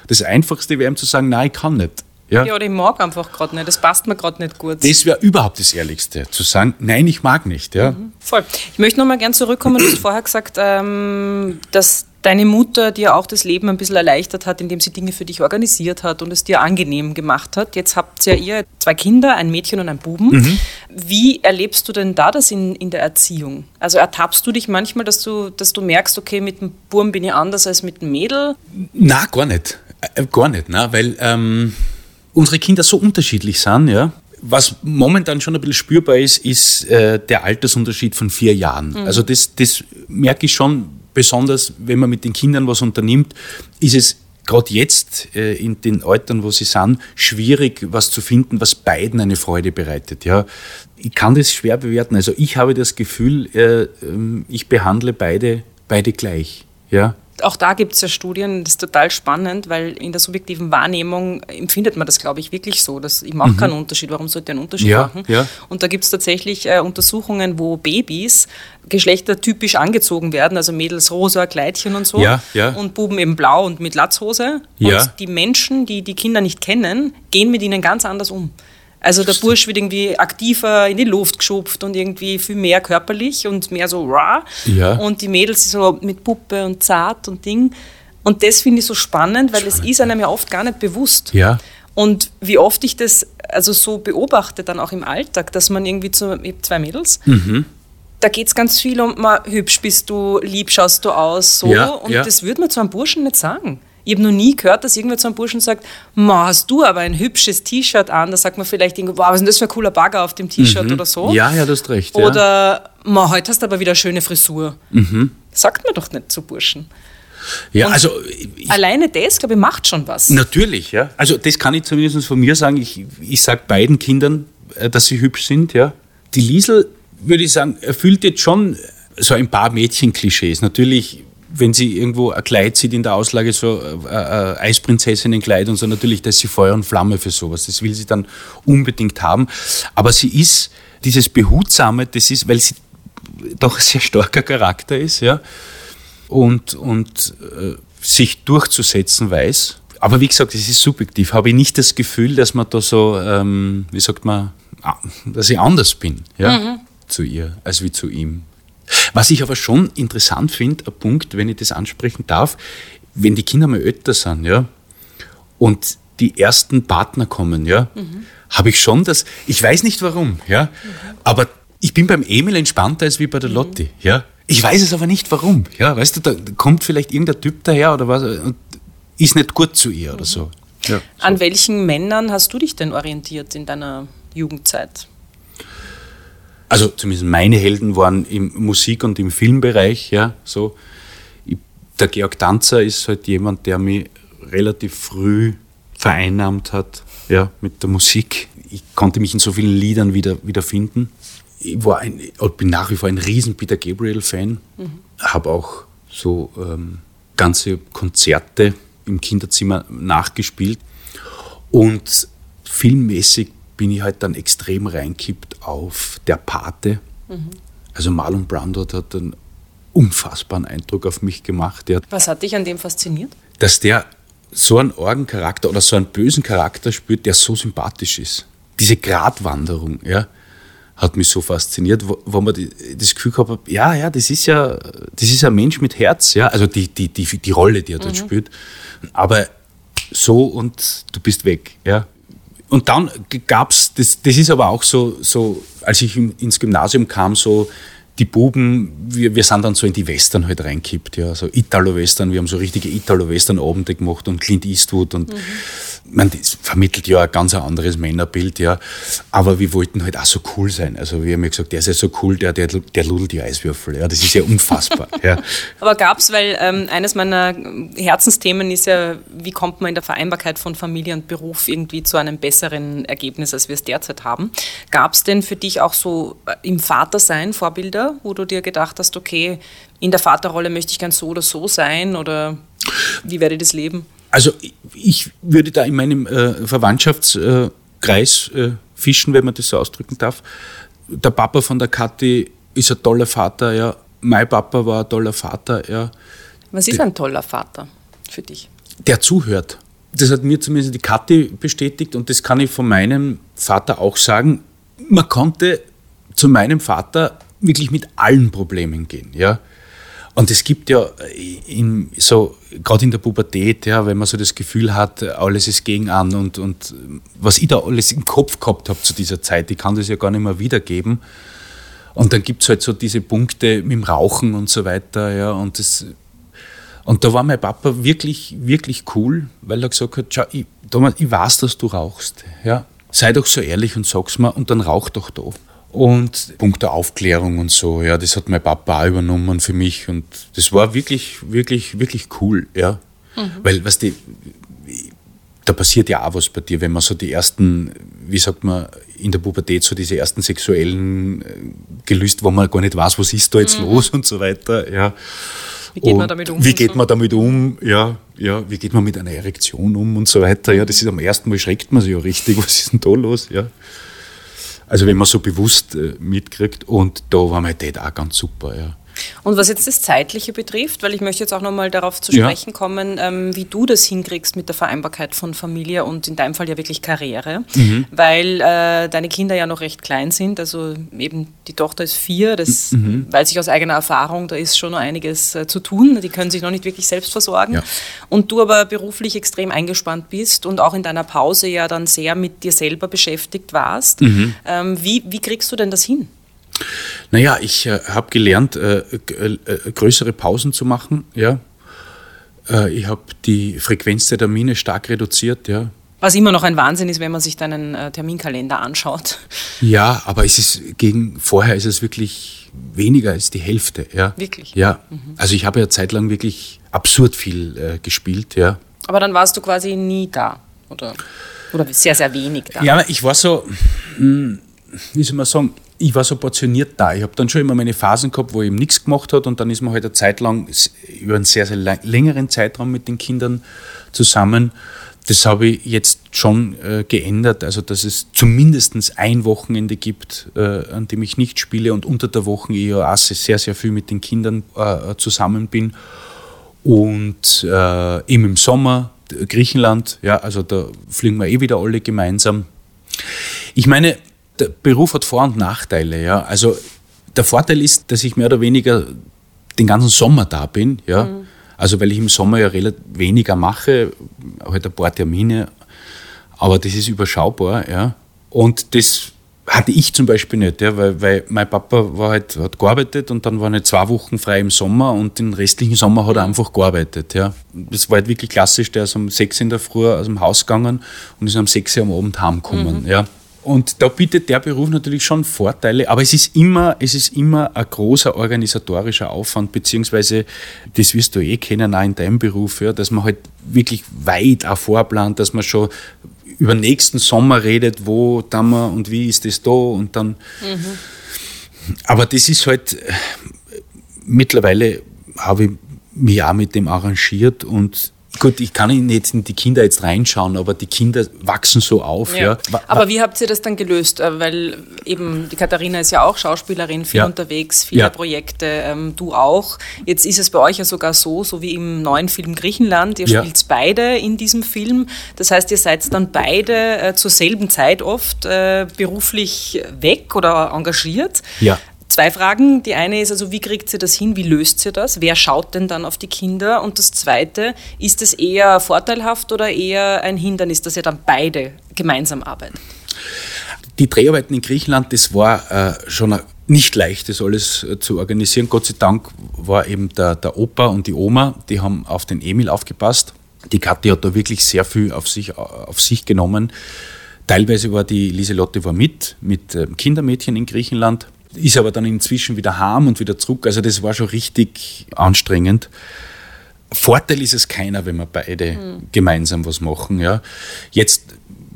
Das Einfachste wäre ihm zu sagen, nein, ich kann nicht. Ja?
Ja, oder ich mag einfach gerade nicht, das passt mir gerade nicht gut.
Das wäre überhaupt das Ehrlichste, zu sagen, nein, ich mag nicht. Ja?
Voll. Ich möchte noch mal gern zurückkommen. Du hast vorher gesagt, ähm, dass deine Mutter dir auch das Leben ein bisschen erleichtert hat, indem sie Dinge für dich organisiert hat und es dir angenehm gemacht hat. Jetzt habt ihr ihr zwei Kinder, ein Mädchen und ein Buben. Wie erlebst du denn da das in, in der Erziehung? Also ertappst du dich manchmal, dass du, dass du merkst, okay, mit dem Buben bin ich anders als mit dem Mädel?
Na, gar nicht. Äh, Gar nicht, na, weil ähm, unsere Kinder so unterschiedlich sind, ja. Was momentan schon ein bisschen spürbar ist, ist äh, der Altersunterschied von vier Jahren. Also das, das merke ich schon besonders, wenn man mit den Kindern was unternimmt, ist es gerade jetzt äh, in den Altern, wo sie sind, schwierig, was zu finden, was beiden eine Freude bereitet. Ja, ich kann das schwer bewerten. Also ich habe das Gefühl, äh, ähm, ich behandle beide, beide gleich. Ja,
auch da gibt es ja Studien, das ist total spannend, weil in der subjektiven Wahrnehmung empfindet man das, glaube ich, wirklich so. Dass ich mache mhm. keinen Unterschied. Warum sollte ich einen Unterschied
ja,
machen?
Ja.
Und da gibt es tatsächlich äh, Untersuchungen, wo Babys geschlechtertypisch angezogen werden, also Mädels rosa Kleidchen und so
ja, ja.
und Buben eben blau und mit Latzhose.
Ja.
Und die Menschen, die die Kinder nicht kennen, gehen mit ihnen ganz anders um. Also der Bursch wird irgendwie aktiver in die Luft geschupft und irgendwie viel mehr körperlich und mehr so raw.
Ja.
Und die Mädels so mit Puppe und zart und Ding. Und das finde ich so spannend, weil spannend, es ist einem ja oft gar nicht bewusst.
Ja.
Und wie oft ich das also so beobachte dann auch im Alltag, dass man irgendwie zu, ich habe zwei Mädels,
mhm.
da geht es ganz viel um, mal, hübsch bist du, lieb schaust du aus, so.
Ja,
und
ja.
das würde man zu einem Burschen nicht sagen. Ich habe noch nie gehört, dass irgendwer zu einem Burschen sagt, Ma, hast du aber ein hübsches T-Shirt an? Da sagt man vielleicht irgendwo, wow, was ist denn das für ein cooler Bagger auf dem T-Shirt
Mhm.
oder so.
Ja, ja, du hast recht.
Oder, Ma, heute hast du aber wieder eine schöne Frisur.
Mhm.
Sagt man doch nicht zu Burschen.
ja. ja
Und-
also ich,
Alleine das, glaube ich, macht schon was.
Natürlich, ja. Also das kann ich zumindest von mir sagen. Ich, ich sage beiden Kindern, äh, dass sie hübsch sind, ja. Die Liesel, würde ich sagen, erfüllt jetzt schon so ein paar Mädchenklischees. Natürlich, wenn sie irgendwo ein Kleid sieht in der Auslage, so äh, äh, Eisprinzessinnenkleid und so, natürlich, da ist sie Feuer und Flamme für sowas. Das will sie dann unbedingt haben. Aber sie ist, dieses Behutsame, das ist, weil sie doch ein sehr starker Charakter ist, ja und, und äh, sich durchzusetzen weiß. Aber wie gesagt, es ist subjektiv. Habe ich nicht das Gefühl, dass man da so, ähm, wie sagt man, dass ich anders bin ja, zu ihr als wie zu ihm. Was ich aber schon interessant finde, ein Punkt, wenn ich das ansprechen darf, wenn die Kinder mal älter sind, ja, und die ersten Partner kommen, ja, habe ich schon das, ich weiß nicht warum, ja, aber ich bin beim Emil entspannter als wie bei der Lotti, ja. Ich weiß es aber nicht warum, ja, weißt du, da kommt vielleicht irgendein Typ daher oder was und ist nicht gut zu ihr oder so. Ja,
An welchen Männern hast du dich denn orientiert in deiner Jugendzeit?
Also zumindest meine Helden waren im Musik- und im Filmbereich, ja, so. Ich, der Georg Danzer ist halt jemand, der mich relativ früh vereinnahmt hat, ja, mit der Musik. Ich konnte mich in so vielen Liedern wieder, wiederfinden. Ich war ein, und bin nach wie vor ein riesen Peter Gabriel-Fan, habe auch so ähm, ganze Konzerte im Kinderzimmer nachgespielt. Und filmmäßig bin ich halt dann extrem reinkippt auf Der Pate. Also Marlon Brando hat einen unfassbaren Eindruck auf mich gemacht. Der,
Was hat dich an dem fasziniert?
dass der so einen Orgencharakter oder so einen bösen Charakter spürt, der so sympathisch ist. Diese Gratwanderung, ja, hat mich so fasziniert, wo, wo man die, das Gefühl gehabt hat, ja, ja, das ist ja, das ist ein Mensch mit Herz, ja, also die, die, die, die Rolle, die er dort spielt. Aber so und du bist weg, ja. Und dann gab's, das, das ist aber auch so, so als ich ins Gymnasium kam, so die Buben, wir, wir sind dann so in die Western halt reinkippt, ja, so Italo-Western, wir haben so richtige Italo-Western-Abende gemacht und Clint Eastwood und man, das vermittelt ja ein ganz anderes Männerbild, ja, aber wir wollten halt auch so cool sein, also wir haben ja gesagt, der ist ja so cool, der, der, der ludelt die Eiswürfel, ja, das ist ja unfassbar, ja.
Aber gab es, weil ähm, eines meiner Herzensthemen ist ja, wie kommt man in der Vereinbarkeit von Familie und Beruf irgendwie zu einem besseren Ergebnis, als wir es derzeit haben. Gab es denn für dich auch so äh, im Vatersein Vorbilder, wo du dir gedacht hast, okay, in der Vaterrolle möchte ich gern so oder so sein oder wie werde ich das leben?
Also ich- würde da in meinem äh, Verwandtschaftskreis äh, fischen, wenn man das so ausdrücken darf. Der Papa von der Kathi ist ein toller Vater, ja. Mein Papa war ein toller Vater, ja.
Was ist ein toller Vater für dich?
Der zuhört. Das hat mir zumindest die Kathi bestätigt und das kann ich von meinem Vater auch sagen. Man konnte zu meinem Vater wirklich mit allen Problemen gehen, ja. Und es gibt ja in, so, gerade in der Pubertät, ja, wenn man so das Gefühl hat, alles ist gegen an und, und was ich da alles im Kopf gehabt habe zu dieser Zeit, ich kann das ja gar nicht mehr wiedergeben. Und dann gibt es halt so diese Punkte mit dem Rauchen und so weiter, ja, und das, und da war mein Papa wirklich, wirklich cool, weil er gesagt hat, schau, ich, Thomas, ich weiß, dass du rauchst, ja, sei doch so ehrlich und sag's mir und dann rauch doch da. Und Punkt der Aufklärung und so, ja, das hat mein Papa auch übernommen für mich und das war wirklich, wirklich, wirklich cool, ja. Mhm. Weil, was die, da passiert ja auch was bei dir, wenn man so die ersten, wie sagt man, in der Pubertät so diese ersten sexuellen äh, Gelüste, wo man gar nicht weiß, was ist da jetzt mhm. los und so weiter. Ja.
Wie geht und man damit um?
Wie geht so? man damit um? Ja, ja, wie geht man mit einer Erektion um und so weiter? Ja, das ist am ersten Mal schreckt man sich ja richtig. Was ist denn da los? Ja. Also wenn man so bewusst äh, mitkriegt und da war mein Dad auch ganz super. Ja.
Und was jetzt das Zeitliche betrifft, weil ich möchte jetzt auch nochmal darauf zu sprechen ja. kommen, ähm, wie du das hinkriegst mit der Vereinbarkeit von Familie und in deinem Fall ja wirklich Karriere, mhm. weil äh, deine Kinder ja noch recht klein sind. Also eben die Tochter ist vier, das mhm. weiß ich aus eigener Erfahrung, da ist schon noch einiges äh, zu tun. Die können sich noch nicht wirklich selbst versorgen. Ja. Und du aber beruflich extrem eingespannt bist und auch in deiner Pause ja dann sehr mit dir selber beschäftigt warst. Mhm. Ähm, wie, wie kriegst du denn das hin?
Naja, ich äh, habe gelernt, äh, äh, größere Pausen zu machen. Ja. Äh, ich habe die Frequenz der Termine stark reduziert. Ja.
Was immer noch ein Wahnsinn ist, wenn man sich deinen äh, Terminkalender anschaut.
Ja, aber es ist gegen vorher ist es wirklich weniger als die Hälfte. Ja.
Wirklich?
Ja. Mhm. Also ich habe ja zeitlang wirklich absurd viel äh, gespielt. Ja.
Aber dann warst du quasi nie da, oder? Oder sehr, sehr wenig da.
Ja, ich war so, hm, wie soll man sagen, ich war so portioniert da. Ich habe dann schon immer meine Phasen gehabt, wo ich eben nichts gemacht hat und dann ist man halt eine Zeit lang über einen sehr, sehr längeren Zeitraum mit den Kindern zusammen. Das habe ich jetzt schon äh, geändert, also dass es zumindest ein Wochenende gibt, äh, an dem ich nicht spiele und unter der Woche ich auch sehr, sehr viel mit den Kindern äh, zusammen bin. Und äh, eben im Sommer Griechenland, ja, also da fliegen wir eh wieder alle gemeinsam. Ich meine, der Beruf hat Vor- und Nachteile. Ja. Also der Vorteil ist, dass ich mehr oder weniger den ganzen Sommer da bin. Ja. Mhm. Also weil ich im Sommer ja relativ weniger mache, halt ein paar Termine, aber das ist überschaubar. Ja. Und das hatte ich zum Beispiel nicht, ja, weil, weil mein Papa war halt, hat gearbeitet und dann waren halt zwei Wochen frei im Sommer und den restlichen Sommer hat er einfach gearbeitet. Ja. Das war halt wirklich klassisch, der ist um sechs in der Früh aus dem Haus gegangen und ist um sechs Uhr am Abend heimgekommen. Mhm. Ja. Und da bietet der Beruf natürlich schon Vorteile, aber es ist immer, es ist immer ein großer organisatorischer Aufwand, beziehungsweise, das wirst du eh kennen, auch in deinem Beruf, ja, dass man halt wirklich weit auch vorplant, dass man schon über nächsten Sommer redet, wo dann man und wie ist das da und dann. Mhm. Aber das ist halt, mittlerweile habe ich mich auch mit dem arrangiert und Gut, ich kann nicht in die Kinder jetzt reinschauen, aber die Kinder wachsen so auf. Ja.
ja. Aber wie habt ihr das dann gelöst? Äh, weil eben die Katharina ist ja auch Schauspielerin, viel ja. unterwegs, viele ja. Projekte, ähm, du auch. Jetzt ist es bei euch ja sogar so, so wie im neuen Film Griechenland, ihr spielt beide in diesem Film. Das heißt, ihr seid dann beide äh, zur selben Zeit oft äh, beruflich weg oder engagiert.
Ja.
Zwei Fragen. Die eine ist also, wie kriegt sie das hin? Wie löst sie das? Wer schaut denn dann auf die Kinder? Und das zweite, ist es eher vorteilhaft oder eher ein Hindernis, dass ihr dann beide gemeinsam arbeitet?
Die Dreharbeiten in Griechenland, das war äh, schon nicht leicht, das alles äh, zu organisieren. Gott sei Dank war eben der, der Opa und die Oma, die haben auf den Emil aufgepasst. Die Kathi hat da wirklich sehr viel auf sich, auf sich genommen. Teilweise war die Lieselotte war mit, mit äh, Kindermädchen in Griechenland ist aber dann inzwischen wieder heim und wieder zurück. Also das war schon richtig anstrengend. Vorteil ist es keiner, wenn wir beide mhm. gemeinsam was machen. Ja. Jetzt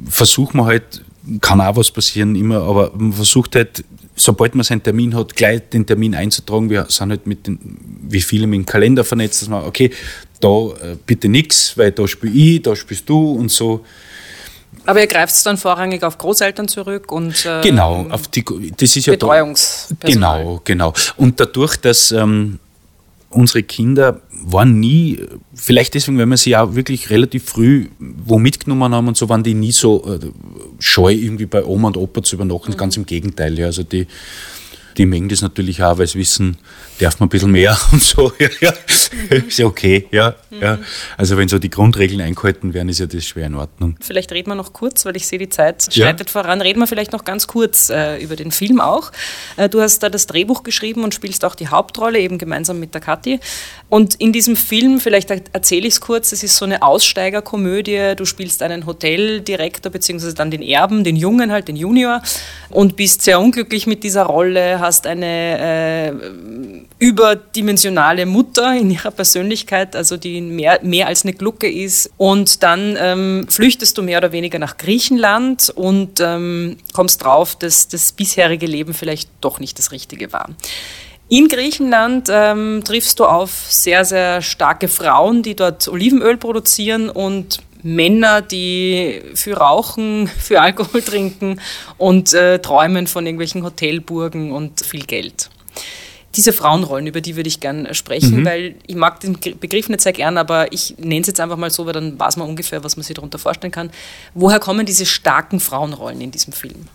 versuchen wir halt, kann auch was passieren immer, aber man versucht halt, sobald man seinen Termin hat, gleich den Termin einzutragen. Wir sind halt mit den, wie viele mit dem Kalender vernetzt, dass man, okay, da äh, bitte nichts, weil da spiele ich, da spielst du und so.
Aber ihr greift dann vorrangig auf Großeltern zurück und
äh, genau, auf die, das ist ja
Betreuungspersonal.
Genau, genau. Und dadurch, dass ähm, unsere Kinder waren nie, vielleicht deswegen, weil wir sie ja wirklich relativ früh wo mitgenommen haben und so, waren die nie so äh, scheu, irgendwie bei Oma und Opa zu übernachten. Mhm. Ganz im Gegenteil. Ja. Also die, die mengen das natürlich auch, weil sie wissen, darf man ein bisschen mehr und so. Ja, ja. Mhm. Ist ja okay. Ja, mhm. ja. Also wenn so die Grundregeln eingehalten werden, ist ja das schwer in Ordnung.
Vielleicht reden wir noch kurz, weil ich sehe, die Zeit schreitet ja. voran. Reden wir vielleicht noch ganz kurz äh, über den Film auch. Äh, du hast da das Drehbuch geschrieben und spielst auch die Hauptrolle, eben gemeinsam mit der Kathi. Und in diesem Film, vielleicht erzähle ich es kurz, es ist so eine Aussteigerkomödie. Du spielst einen Hoteldirektor, beziehungsweise dann den Erben, den Jungen halt, den Junior, und bist sehr unglücklich mit dieser Rolle, hast eine äh, überdimensionale Mutter in ihrer Persönlichkeit, also die mehr, mehr als eine Glucke ist. Und dann ähm, flüchtest du mehr oder weniger nach Griechenland und ähm, kommst drauf, dass das bisherige Leben vielleicht doch nicht das Richtige war. In Griechenland ähm, triffst du auf sehr, sehr starke Frauen, die dort Olivenöl produzieren und Männer, die für Rauchen, für Alkohol trinken und äh, träumen von irgendwelchen Hotelburgen und viel Geld. Diese Frauenrollen, über die würde ich gerne sprechen, mhm. weil ich mag den Begriff nicht sehr gern, aber ich nenne es jetzt einfach mal so, weil dann weiß man ungefähr, was man sich darunter vorstellen kann. Woher kommen diese starken Frauenrollen in diesem Film?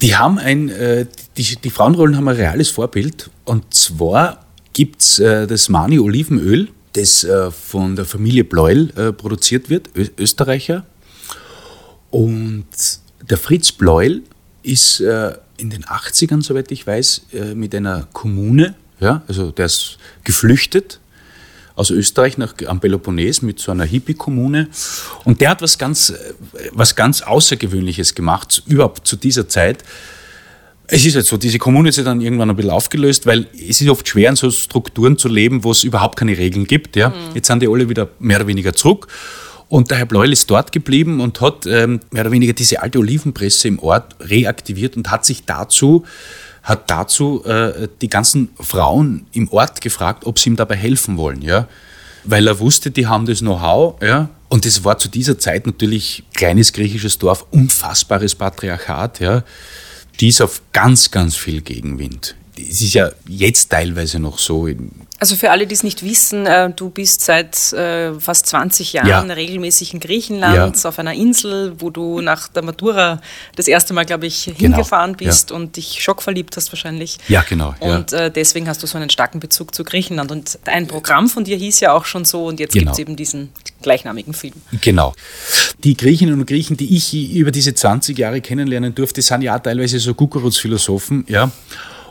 Die haben ein, äh, die, die Frauenrollen haben ein reales Vorbild und zwar gibt es äh, das Mani Olivenöl, das äh, von der Familie Bleuel äh, produziert wird, Ö Österreicher. Und der Fritz Bleuel ist äh, in den 80ern, soweit ich weiß, äh, mit einer Kommune, ja, also der ist geflüchtet aus Österreich nach, am Peloponnes mit so einer Hippie-Kommune. Und der hat was ganz, äh, was ganz Außergewöhnliches gemacht, überhaupt zu dieser Zeit. Es ist halt so, diese Kommune ist ja dann irgendwann ein bisschen aufgelöst, weil es ist oft schwer, in so Strukturen zu leben, wo es überhaupt keine Regeln gibt. Ja. Mhm. Jetzt sind die alle wieder mehr oder weniger zurück. Und der Herr Bleuel ist dort geblieben und hat ähm, mehr oder weniger diese alte Olivenpresse im Ort reaktiviert und hat sich dazu, hat dazu äh, die ganzen Frauen im Ort gefragt, ob sie ihm dabei helfen wollen. Ja. Weil er wusste, die haben das Know-how. Ja. Und das war zu dieser Zeit natürlich kleines griechisches Dorf, unfassbares Patriarchat. Ja die ist auf ganz, ganz viel Gegenwind. Es ist ja jetzt teilweise noch so.
Also für alle, die es nicht wissen, äh, du bist seit äh, fast 20 Jahren ja. regelmäßig in Griechenland ja. auf einer Insel, wo du nach der Matura das erste Mal, glaube ich, genau. hingefahren bist ja. und dich schockverliebt hast wahrscheinlich.
Ja, genau.
Und äh, deswegen hast du so einen starken Bezug zu Griechenland. Und ein Programm von dir hieß ja auch schon so und jetzt genau. gibt es eben diesen gleichnamigen Film.
Genau. Die Griechinnen und Griechen, die ich über diese 20 Jahre kennenlernen durfte, sind ja teilweise so Kukuruz-Philosophen, ja.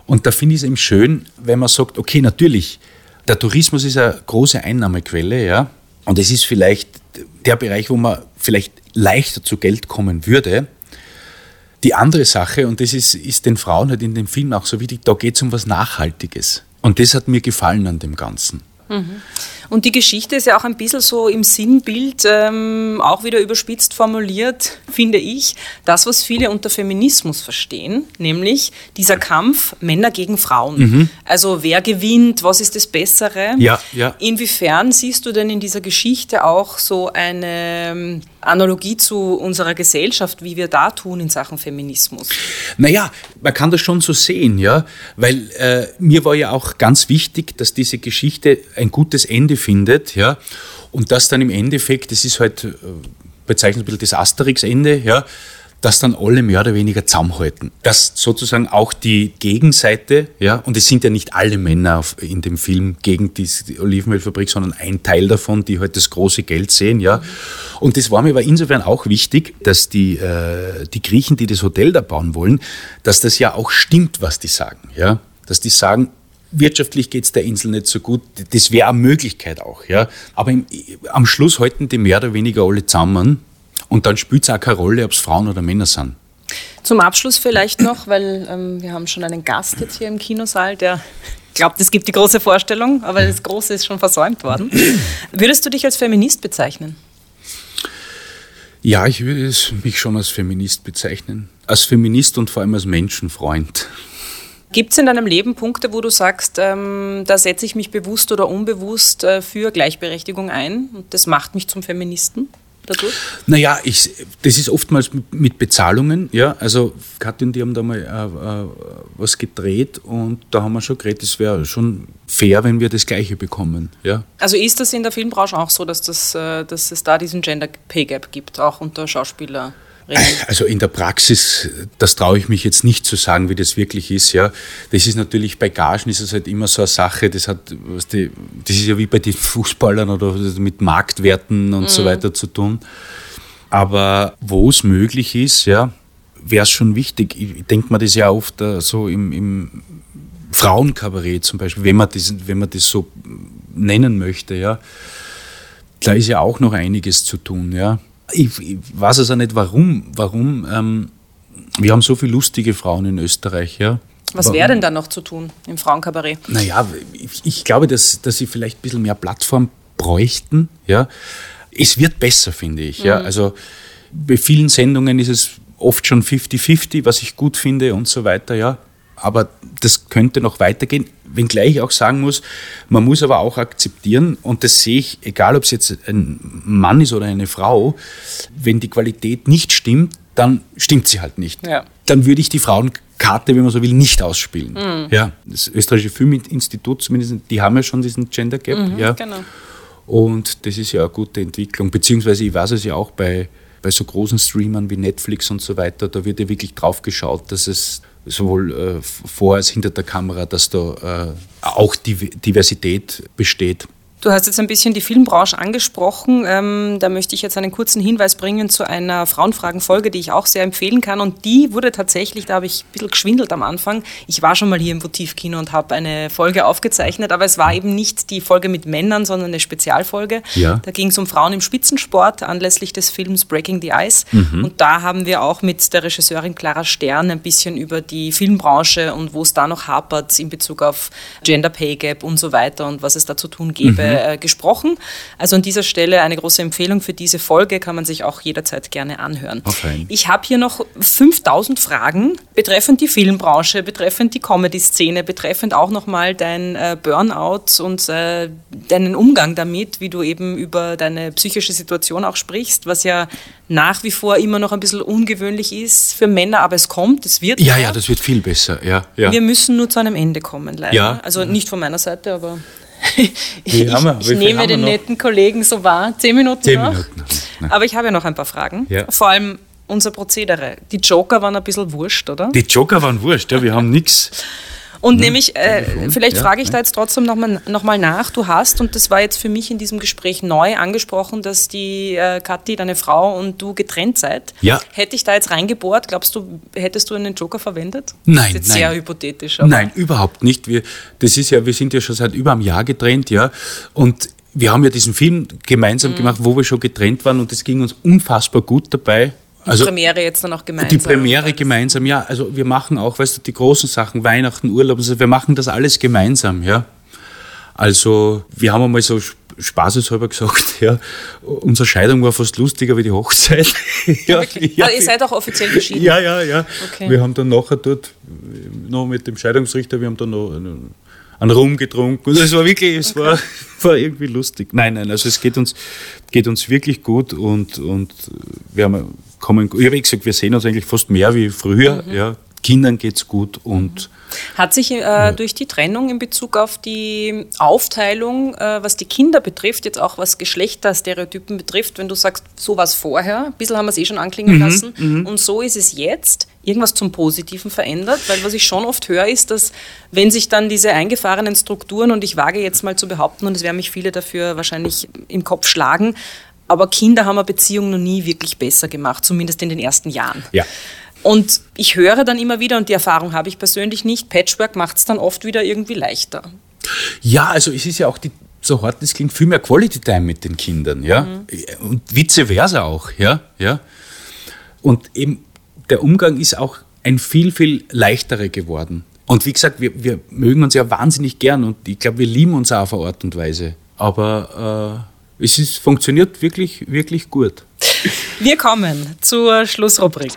Und da finde ich es eben schön, wenn man sagt, okay, natürlich, der Tourismus ist eine große Einnahmequelle, ja. Und es ist vielleicht der Bereich, wo man vielleicht leichter zu Geld kommen würde. Die andere Sache, und das ist, ist den Frauen halt in dem Film auch so wichtig, da geht es um was Nachhaltiges. Und das hat mir gefallen an dem Ganzen.
Mhm. Und die Geschichte ist ja auch ein bisschen so im Sinnbild, ähm, auch wieder überspitzt formuliert, finde ich, das, was viele unter Feminismus verstehen, nämlich dieser Kampf Männer gegen Frauen. Mhm. Also wer gewinnt, was ist das Bessere?
Ja, ja.
Inwiefern siehst du denn in dieser Geschichte auch so eine ähm, Analogie zu unserer Gesellschaft, wie wir da tun in Sachen Feminismus?
Naja, man kann das schon so sehen, ja, weil äh, mir war ja auch ganz wichtig, dass diese Geschichte ein gutes Ende findet, ja, und das dann im Endeffekt, das ist halt, äh, bezeichnet ein bisschen das Asterix-Ende, ja, dass dann alle mehr oder weniger zusammenhalten. Dass sozusagen auch die Gegenseite, ja, und es sind ja nicht alle Männer in dem Film gegen die Olivenölfabrik, sondern ein Teil davon, die halt das große Geld sehen, ja. Und das war mir aber insofern auch wichtig, dass die, äh, die Griechen, die das Hotel da bauen wollen, dass das ja auch stimmt, was die sagen, ja. Dass die sagen, wirtschaftlich geht es der Insel nicht so gut. Das wäre eine Möglichkeit auch. Ja. Aber im, am Schluss halten die mehr oder weniger alle zusammen. Und dann spielt es auch keine Rolle, ob es Frauen oder Männer sind.
Zum Abschluss vielleicht noch, weil ähm, wir haben schon einen Gast jetzt hier im Kinosaal, der glaubt, es gibt die große Vorstellung, aber das Große ist schon versäumt worden. Würdest du dich als Feminist bezeichnen?
Ja, ich würde mich schon als Feminist bezeichnen. Als Feminist und vor allem als Menschenfreund.
Gibt es in deinem Leben Punkte, wo du sagst, ähm, da setze ich mich bewusst oder unbewusst äh, für Gleichberechtigung ein und das macht mich zum Feministen? Dadurch?
Naja, ich, das ist oftmals mit Bezahlungen. Ja, also Katja und die haben da mal äh, äh, was gedreht und da haben wir schon geredet, es wäre schon fair, wenn wir das Gleiche bekommen. Ja.
Also ist das in der Filmbranche auch so, dass, das, äh, dass es da diesen Gender Pay Gap gibt, auch unter
Also in der Praxis, das traue ich mich jetzt nicht zu sagen, wie das wirklich ist. Ja, das ist natürlich bei Gagen ist es halt immer so eine Sache. Das hat, was die, das ist ja wie bei den Fußballern oder mit Marktwerten und mhm. so weiter zu tun. Aber wo es möglich ist, ja, wäre es schon wichtig. Ich denke mir das ja oft uh, so im, im Frauenkabarett zum Beispiel, wenn man, das, wenn man das so nennen möchte, ja, da ist ja auch noch einiges zu tun, ja ich, ich weiß also nicht warum, warum ähm, wir haben so viele lustige Frauen in Österreich, ja.
Was wäre denn da noch zu tun im Frauenkabarett?
Naja, ich, ich glaube, dass, dass sie vielleicht ein bisschen mehr Plattform bräuchten. Ja. Es wird besser, finde ich. Ja. Also bei vielen Sendungen ist es oft schon 50-50, was ich gut finde und so weiter. Ja. Aber das könnte noch weitergehen, wenngleich ich auch sagen muss, man muss aber auch akzeptieren, und das sehe ich, egal ob es jetzt ein Mann ist oder eine Frau, wenn die Qualität nicht stimmt, dann stimmt sie halt nicht.
Ja.
Dann würde ich die Frauenkarte, wenn man so will, nicht ausspielen. Ja, das österreichische Filminstitut zumindest, die haben ja schon diesen Gender Gap. ja.
genau.
Und das ist ja eine gute Entwicklung. Beziehungsweise ich weiß es ja auch bei, bei so großen Streamern wie Netflix und so weiter, da wird ja wirklich drauf geschaut, dass es sowohl äh, vor als hinter der Kamera, dass da äh, auch Div Diversität besteht.
Du hast jetzt ein bisschen die Filmbranche angesprochen. Ähm, da möchte ich jetzt einen kurzen Hinweis bringen zu einer Frauenfragen-Folge, die ich auch sehr empfehlen kann. Und die wurde tatsächlich, da habe ich ein bisschen geschwindelt am Anfang. Ich war schon mal hier im Votivkino und habe eine Folge aufgezeichnet, aber es war eben nicht die Folge mit Männern, sondern eine Spezialfolge.
Ja.
Da ging es um Frauen im Spitzensport anlässlich des Films Breaking the Ice. Und da haben wir auch mit der Regisseurin Clara Stern ein bisschen über die Filmbranche und wo es da noch hapert in Bezug auf Gender Pay Gap und so weiter und was es da zu tun gäbe, äh, gesprochen. Also an dieser Stelle eine große Empfehlung für diese Folge, kann man sich auch jederzeit gerne anhören.
Fein.
Ich habe hier noch 5000 Fragen betreffend die Filmbranche, betreffend die Comedy-Szene, betreffend auch nochmal dein äh, Burnout und äh, deinen Umgang damit, wie du eben über deine psychische Situation auch sprichst, was ja nach wie vor immer noch ein bisschen ungewöhnlich ist für Männer, aber es kommt, es wird.
Ja, ja, das wird viel besser. Ja, ja.
Wir müssen nur zu einem Ende kommen, leider.
Ja.
Also nicht von meiner Seite, aber ich,
haben
ich nehme
haben
den netten Kollegen so wahr. Zehn Minuten
Zehn
noch.
Minuten. Nein.
Aber ich habe ja noch ein paar Fragen.
Ja.
Vor allem unser Prozedere. Die Joker waren ein bisschen wurscht, oder?
Die Joker waren wurscht, ja, wir haben nichts.
Und nämlich, äh, vielleicht
ja,
frage ich da jetzt trotzdem nochmal noch mal nach. Du hast, und das war jetzt für mich in diesem Gespräch neu angesprochen, dass die äh, Kathi, deine Frau und du getrennt seid.
Ja.
Hätte ich da jetzt reingebohrt, glaubst du, hättest du einen Joker verwendet?
Nein,
Das ist jetzt
nein.
sehr hypothetisch.
Nein, überhaupt nicht. Wir, das ist ja, wir sind ja schon seit über einem Jahr getrennt, ja. Und wir haben ja diesen Film gemeinsam
Mhm.
gemacht, wo wir schon getrennt waren und es ging uns unfassbar gut dabei.
Die
Also
Premiere jetzt dann auch gemeinsam.
die Premiere gemeinsam, ja. Also wir machen auch, weißt du, die großen Sachen, Weihnachten, Urlaub, also wir machen das alles gemeinsam, ja. Also wir haben einmal so sp- spaßeshalber gesagt, ja, unsere Scheidung war fast lustiger wie die Hochzeit. ja,
Wirklich? also ihr seid auch offiziell geschieden?
ja, ja, ja.
Okay.
Wir haben dann nachher dort noch mit dem Scheidungsrichter, wir haben dann noch einen, Rum getrunken. Es war wirklich, es war, war irgendwie lustig. Nein, nein, also es geht uns, geht uns wirklich gut und, und wir haben, kommen, ich habe eh gesagt, wir sehen uns eigentlich fast mehr wie früher.
Mhm.
Ja. Kindern geht's gut und
Hat sich äh, durch die Trennung in Bezug auf die Aufteilung, äh, was die Kinder betrifft, jetzt auch was Geschlechterstereotypen betrifft, wenn du sagst, so war es vorher, ein bisschen haben wir es eh schon anklingen lassen, und so ist es jetzt, irgendwas zum Positiven verändert? Weil was ich schon oft höre, ist, dass wenn sich dann diese eingefahrenen Strukturen, und ich wage jetzt mal zu behaupten, und es werden mich viele dafür wahrscheinlich im Kopf schlagen, aber Kinder haben eine Beziehung noch nie wirklich besser gemacht, zumindest in den ersten Jahren.
ja.
Und ich höre dann immer wieder, und die Erfahrung habe ich persönlich nicht, Patchwork macht es dann oft wieder irgendwie leichter.
Ja, also es ist ja auch die, so hart das klingt, viel mehr Quality Time mit den Kindern, ja. Und vice versa auch, ja, ja. Und eben der Umgang ist auch ein viel, viel leichterer geworden. Und wie gesagt, wir, wir mögen uns ja wahnsinnig gern und ich glaube, wir lieben uns auch auf eine Art und Weise. Aber äh, es ist, funktioniert wirklich, wirklich gut.
Wir kommen zur Schlussrubrik.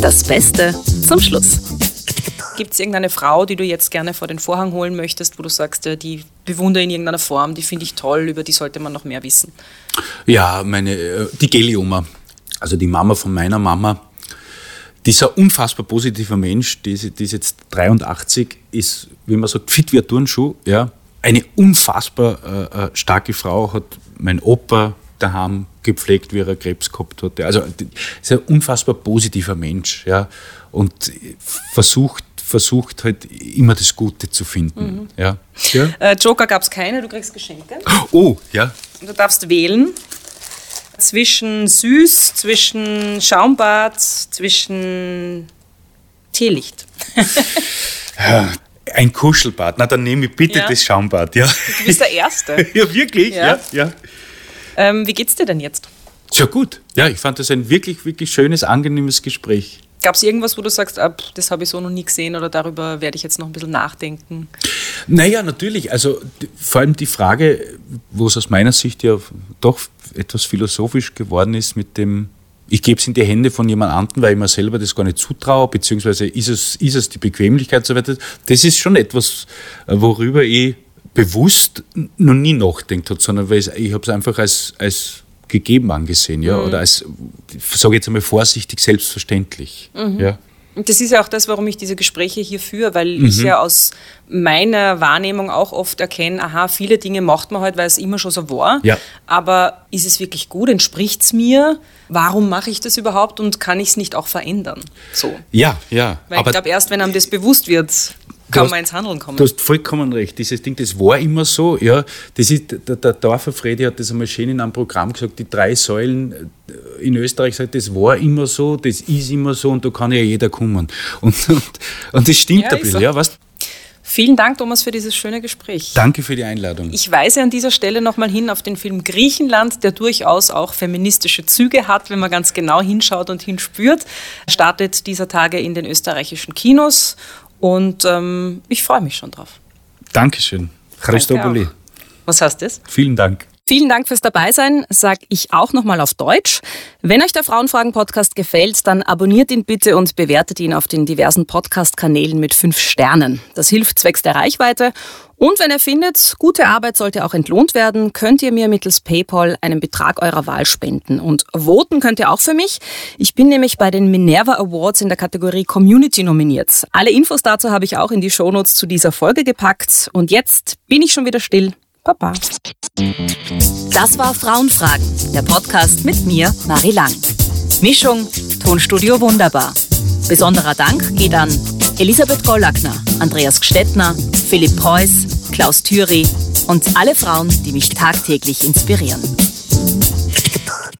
Das Beste zum Schluss.
Gibt es irgendeine Frau, die du jetzt gerne vor den Vorhang holen möchtest, wo du sagst, äh, die bewundere in irgendeiner Form, die finde ich toll, über die sollte man noch mehr wissen?
Ja, meine, äh, die Geli-Oma, also die Mama von meiner Mama, die ist ein unfassbar positiver Mensch, die ist, die ist jetzt 83, ist, wie man sagt, fit wie ein Turnschuh, ja. Eine unfassbar äh, äh, starke Frau, hat mein Opa daheim gepflegt, wie er Krebs gehabt hatte. Also, ist ein unfassbar positiver Mensch, ja. Und versucht, versucht halt immer das Gute zu finden, ja. ja.
Äh, Joker gab es keine, du kriegst Geschenke.
Oh, ja.
Du darfst wählen zwischen süß, zwischen Schaumbad, zwischen Teelicht.
Ein Kuschelbad. Na, dann nehme ich bitte
Ja.
das Schaumbad, ja.
Du bist der Erste.
Ja, wirklich?
Ja.
Ja, ja.
ähm, wie geht's dir denn jetzt?
Sehr gut. Ja, ich fand das ein wirklich, wirklich schönes, angenehmes Gespräch.
Gab es irgendwas, wo du sagst, ah, das habe ich so noch nie gesehen oder darüber werde ich jetzt noch ein bisschen nachdenken?
Naja, natürlich. Also vor allem die Frage, wo es aus meiner Sicht ja doch etwas philosophisch geworden ist mit dem, ich gebe es in die Hände von jemand anderem, weil ich mir selber das gar nicht zutraue, beziehungsweise ist es, ist es die Bequemlichkeit und so weiter. Das ist schon etwas, worüber ich bewusst noch nie nachdenkt habe, sondern weil ich habe es einfach als, als gegeben angesehen, ja, mhm. oder als, sage jetzt einmal vorsichtig, selbstverständlich. Mhm. Ja.
Und das ist ja auch das, warum ich diese Gespräche hier führe, weil mhm. ich ja aus meiner Wahrnehmung auch oft erkenne, aha, viele Dinge macht man halt, weil es immer schon so war. Ja. Aber ist es wirklich gut? Entspricht es mir? Warum mache ich das überhaupt und kann ich es nicht auch verändern? So.
Ja, ja.
Weil ich glaube, erst wenn einem das bewusst wird, kann hast, man ins Handeln kommen.
Du hast vollkommen recht. Dieses Ding, das war immer so. Ja, das ist, der, der Dorfer Fredi hat das einmal schön in einem Programm gesagt, die drei Säulen äh, in Österreich sagt, das war immer so, das ist immer so und da kann ja jeder kommen. Und, und, und das stimmt ja, ein bisschen. So. Ja, weißt,
Vielen Dank, Thomas, für dieses schöne Gespräch.
Danke für die Einladung.
Ich weise an dieser Stelle nochmal hin auf den Film Griechenland, der durchaus auch feministische Züge hat, wenn man ganz genau hinschaut und hinspürt. Startet dieser Tage in den österreichischen Kinos und ähm, ich freue mich schon drauf.
Dankeschön. Christopoli.
Was heißt das?
Vielen Dank.
Vielen Dank fürs Dabeisein, sag ich auch nochmal auf Deutsch. Wenn euch der Frauenfragen-Podcast gefällt, dann abonniert ihn bitte und bewertet ihn auf den diversen Podcast-Kanälen mit fünf Sternen. Das hilft zwecks der Reichweite. Und wenn ihr findet, gute Arbeit sollte auch entlohnt werden, könnt ihr mir mittels PayPal einen Betrag eurer Wahl spenden. Und voten könnt ihr auch für mich. Ich bin nämlich bei den Minerva Awards in der Kategorie Community nominiert. Alle Infos dazu habe ich auch in die Shownotes zu dieser Folge gepackt. Und jetzt bin ich schon wieder still. Baba.
Das war Frauenfragen, der Podcast mit mir, Marie Lang. Mischung, Tonstudio Wunderbar. Besonderer Dank geht an Elisabeth Gollackner, Andreas Gstettner, Philipp Preuß, Klaus Thüry und alle Frauen, die mich tagtäglich inspirieren.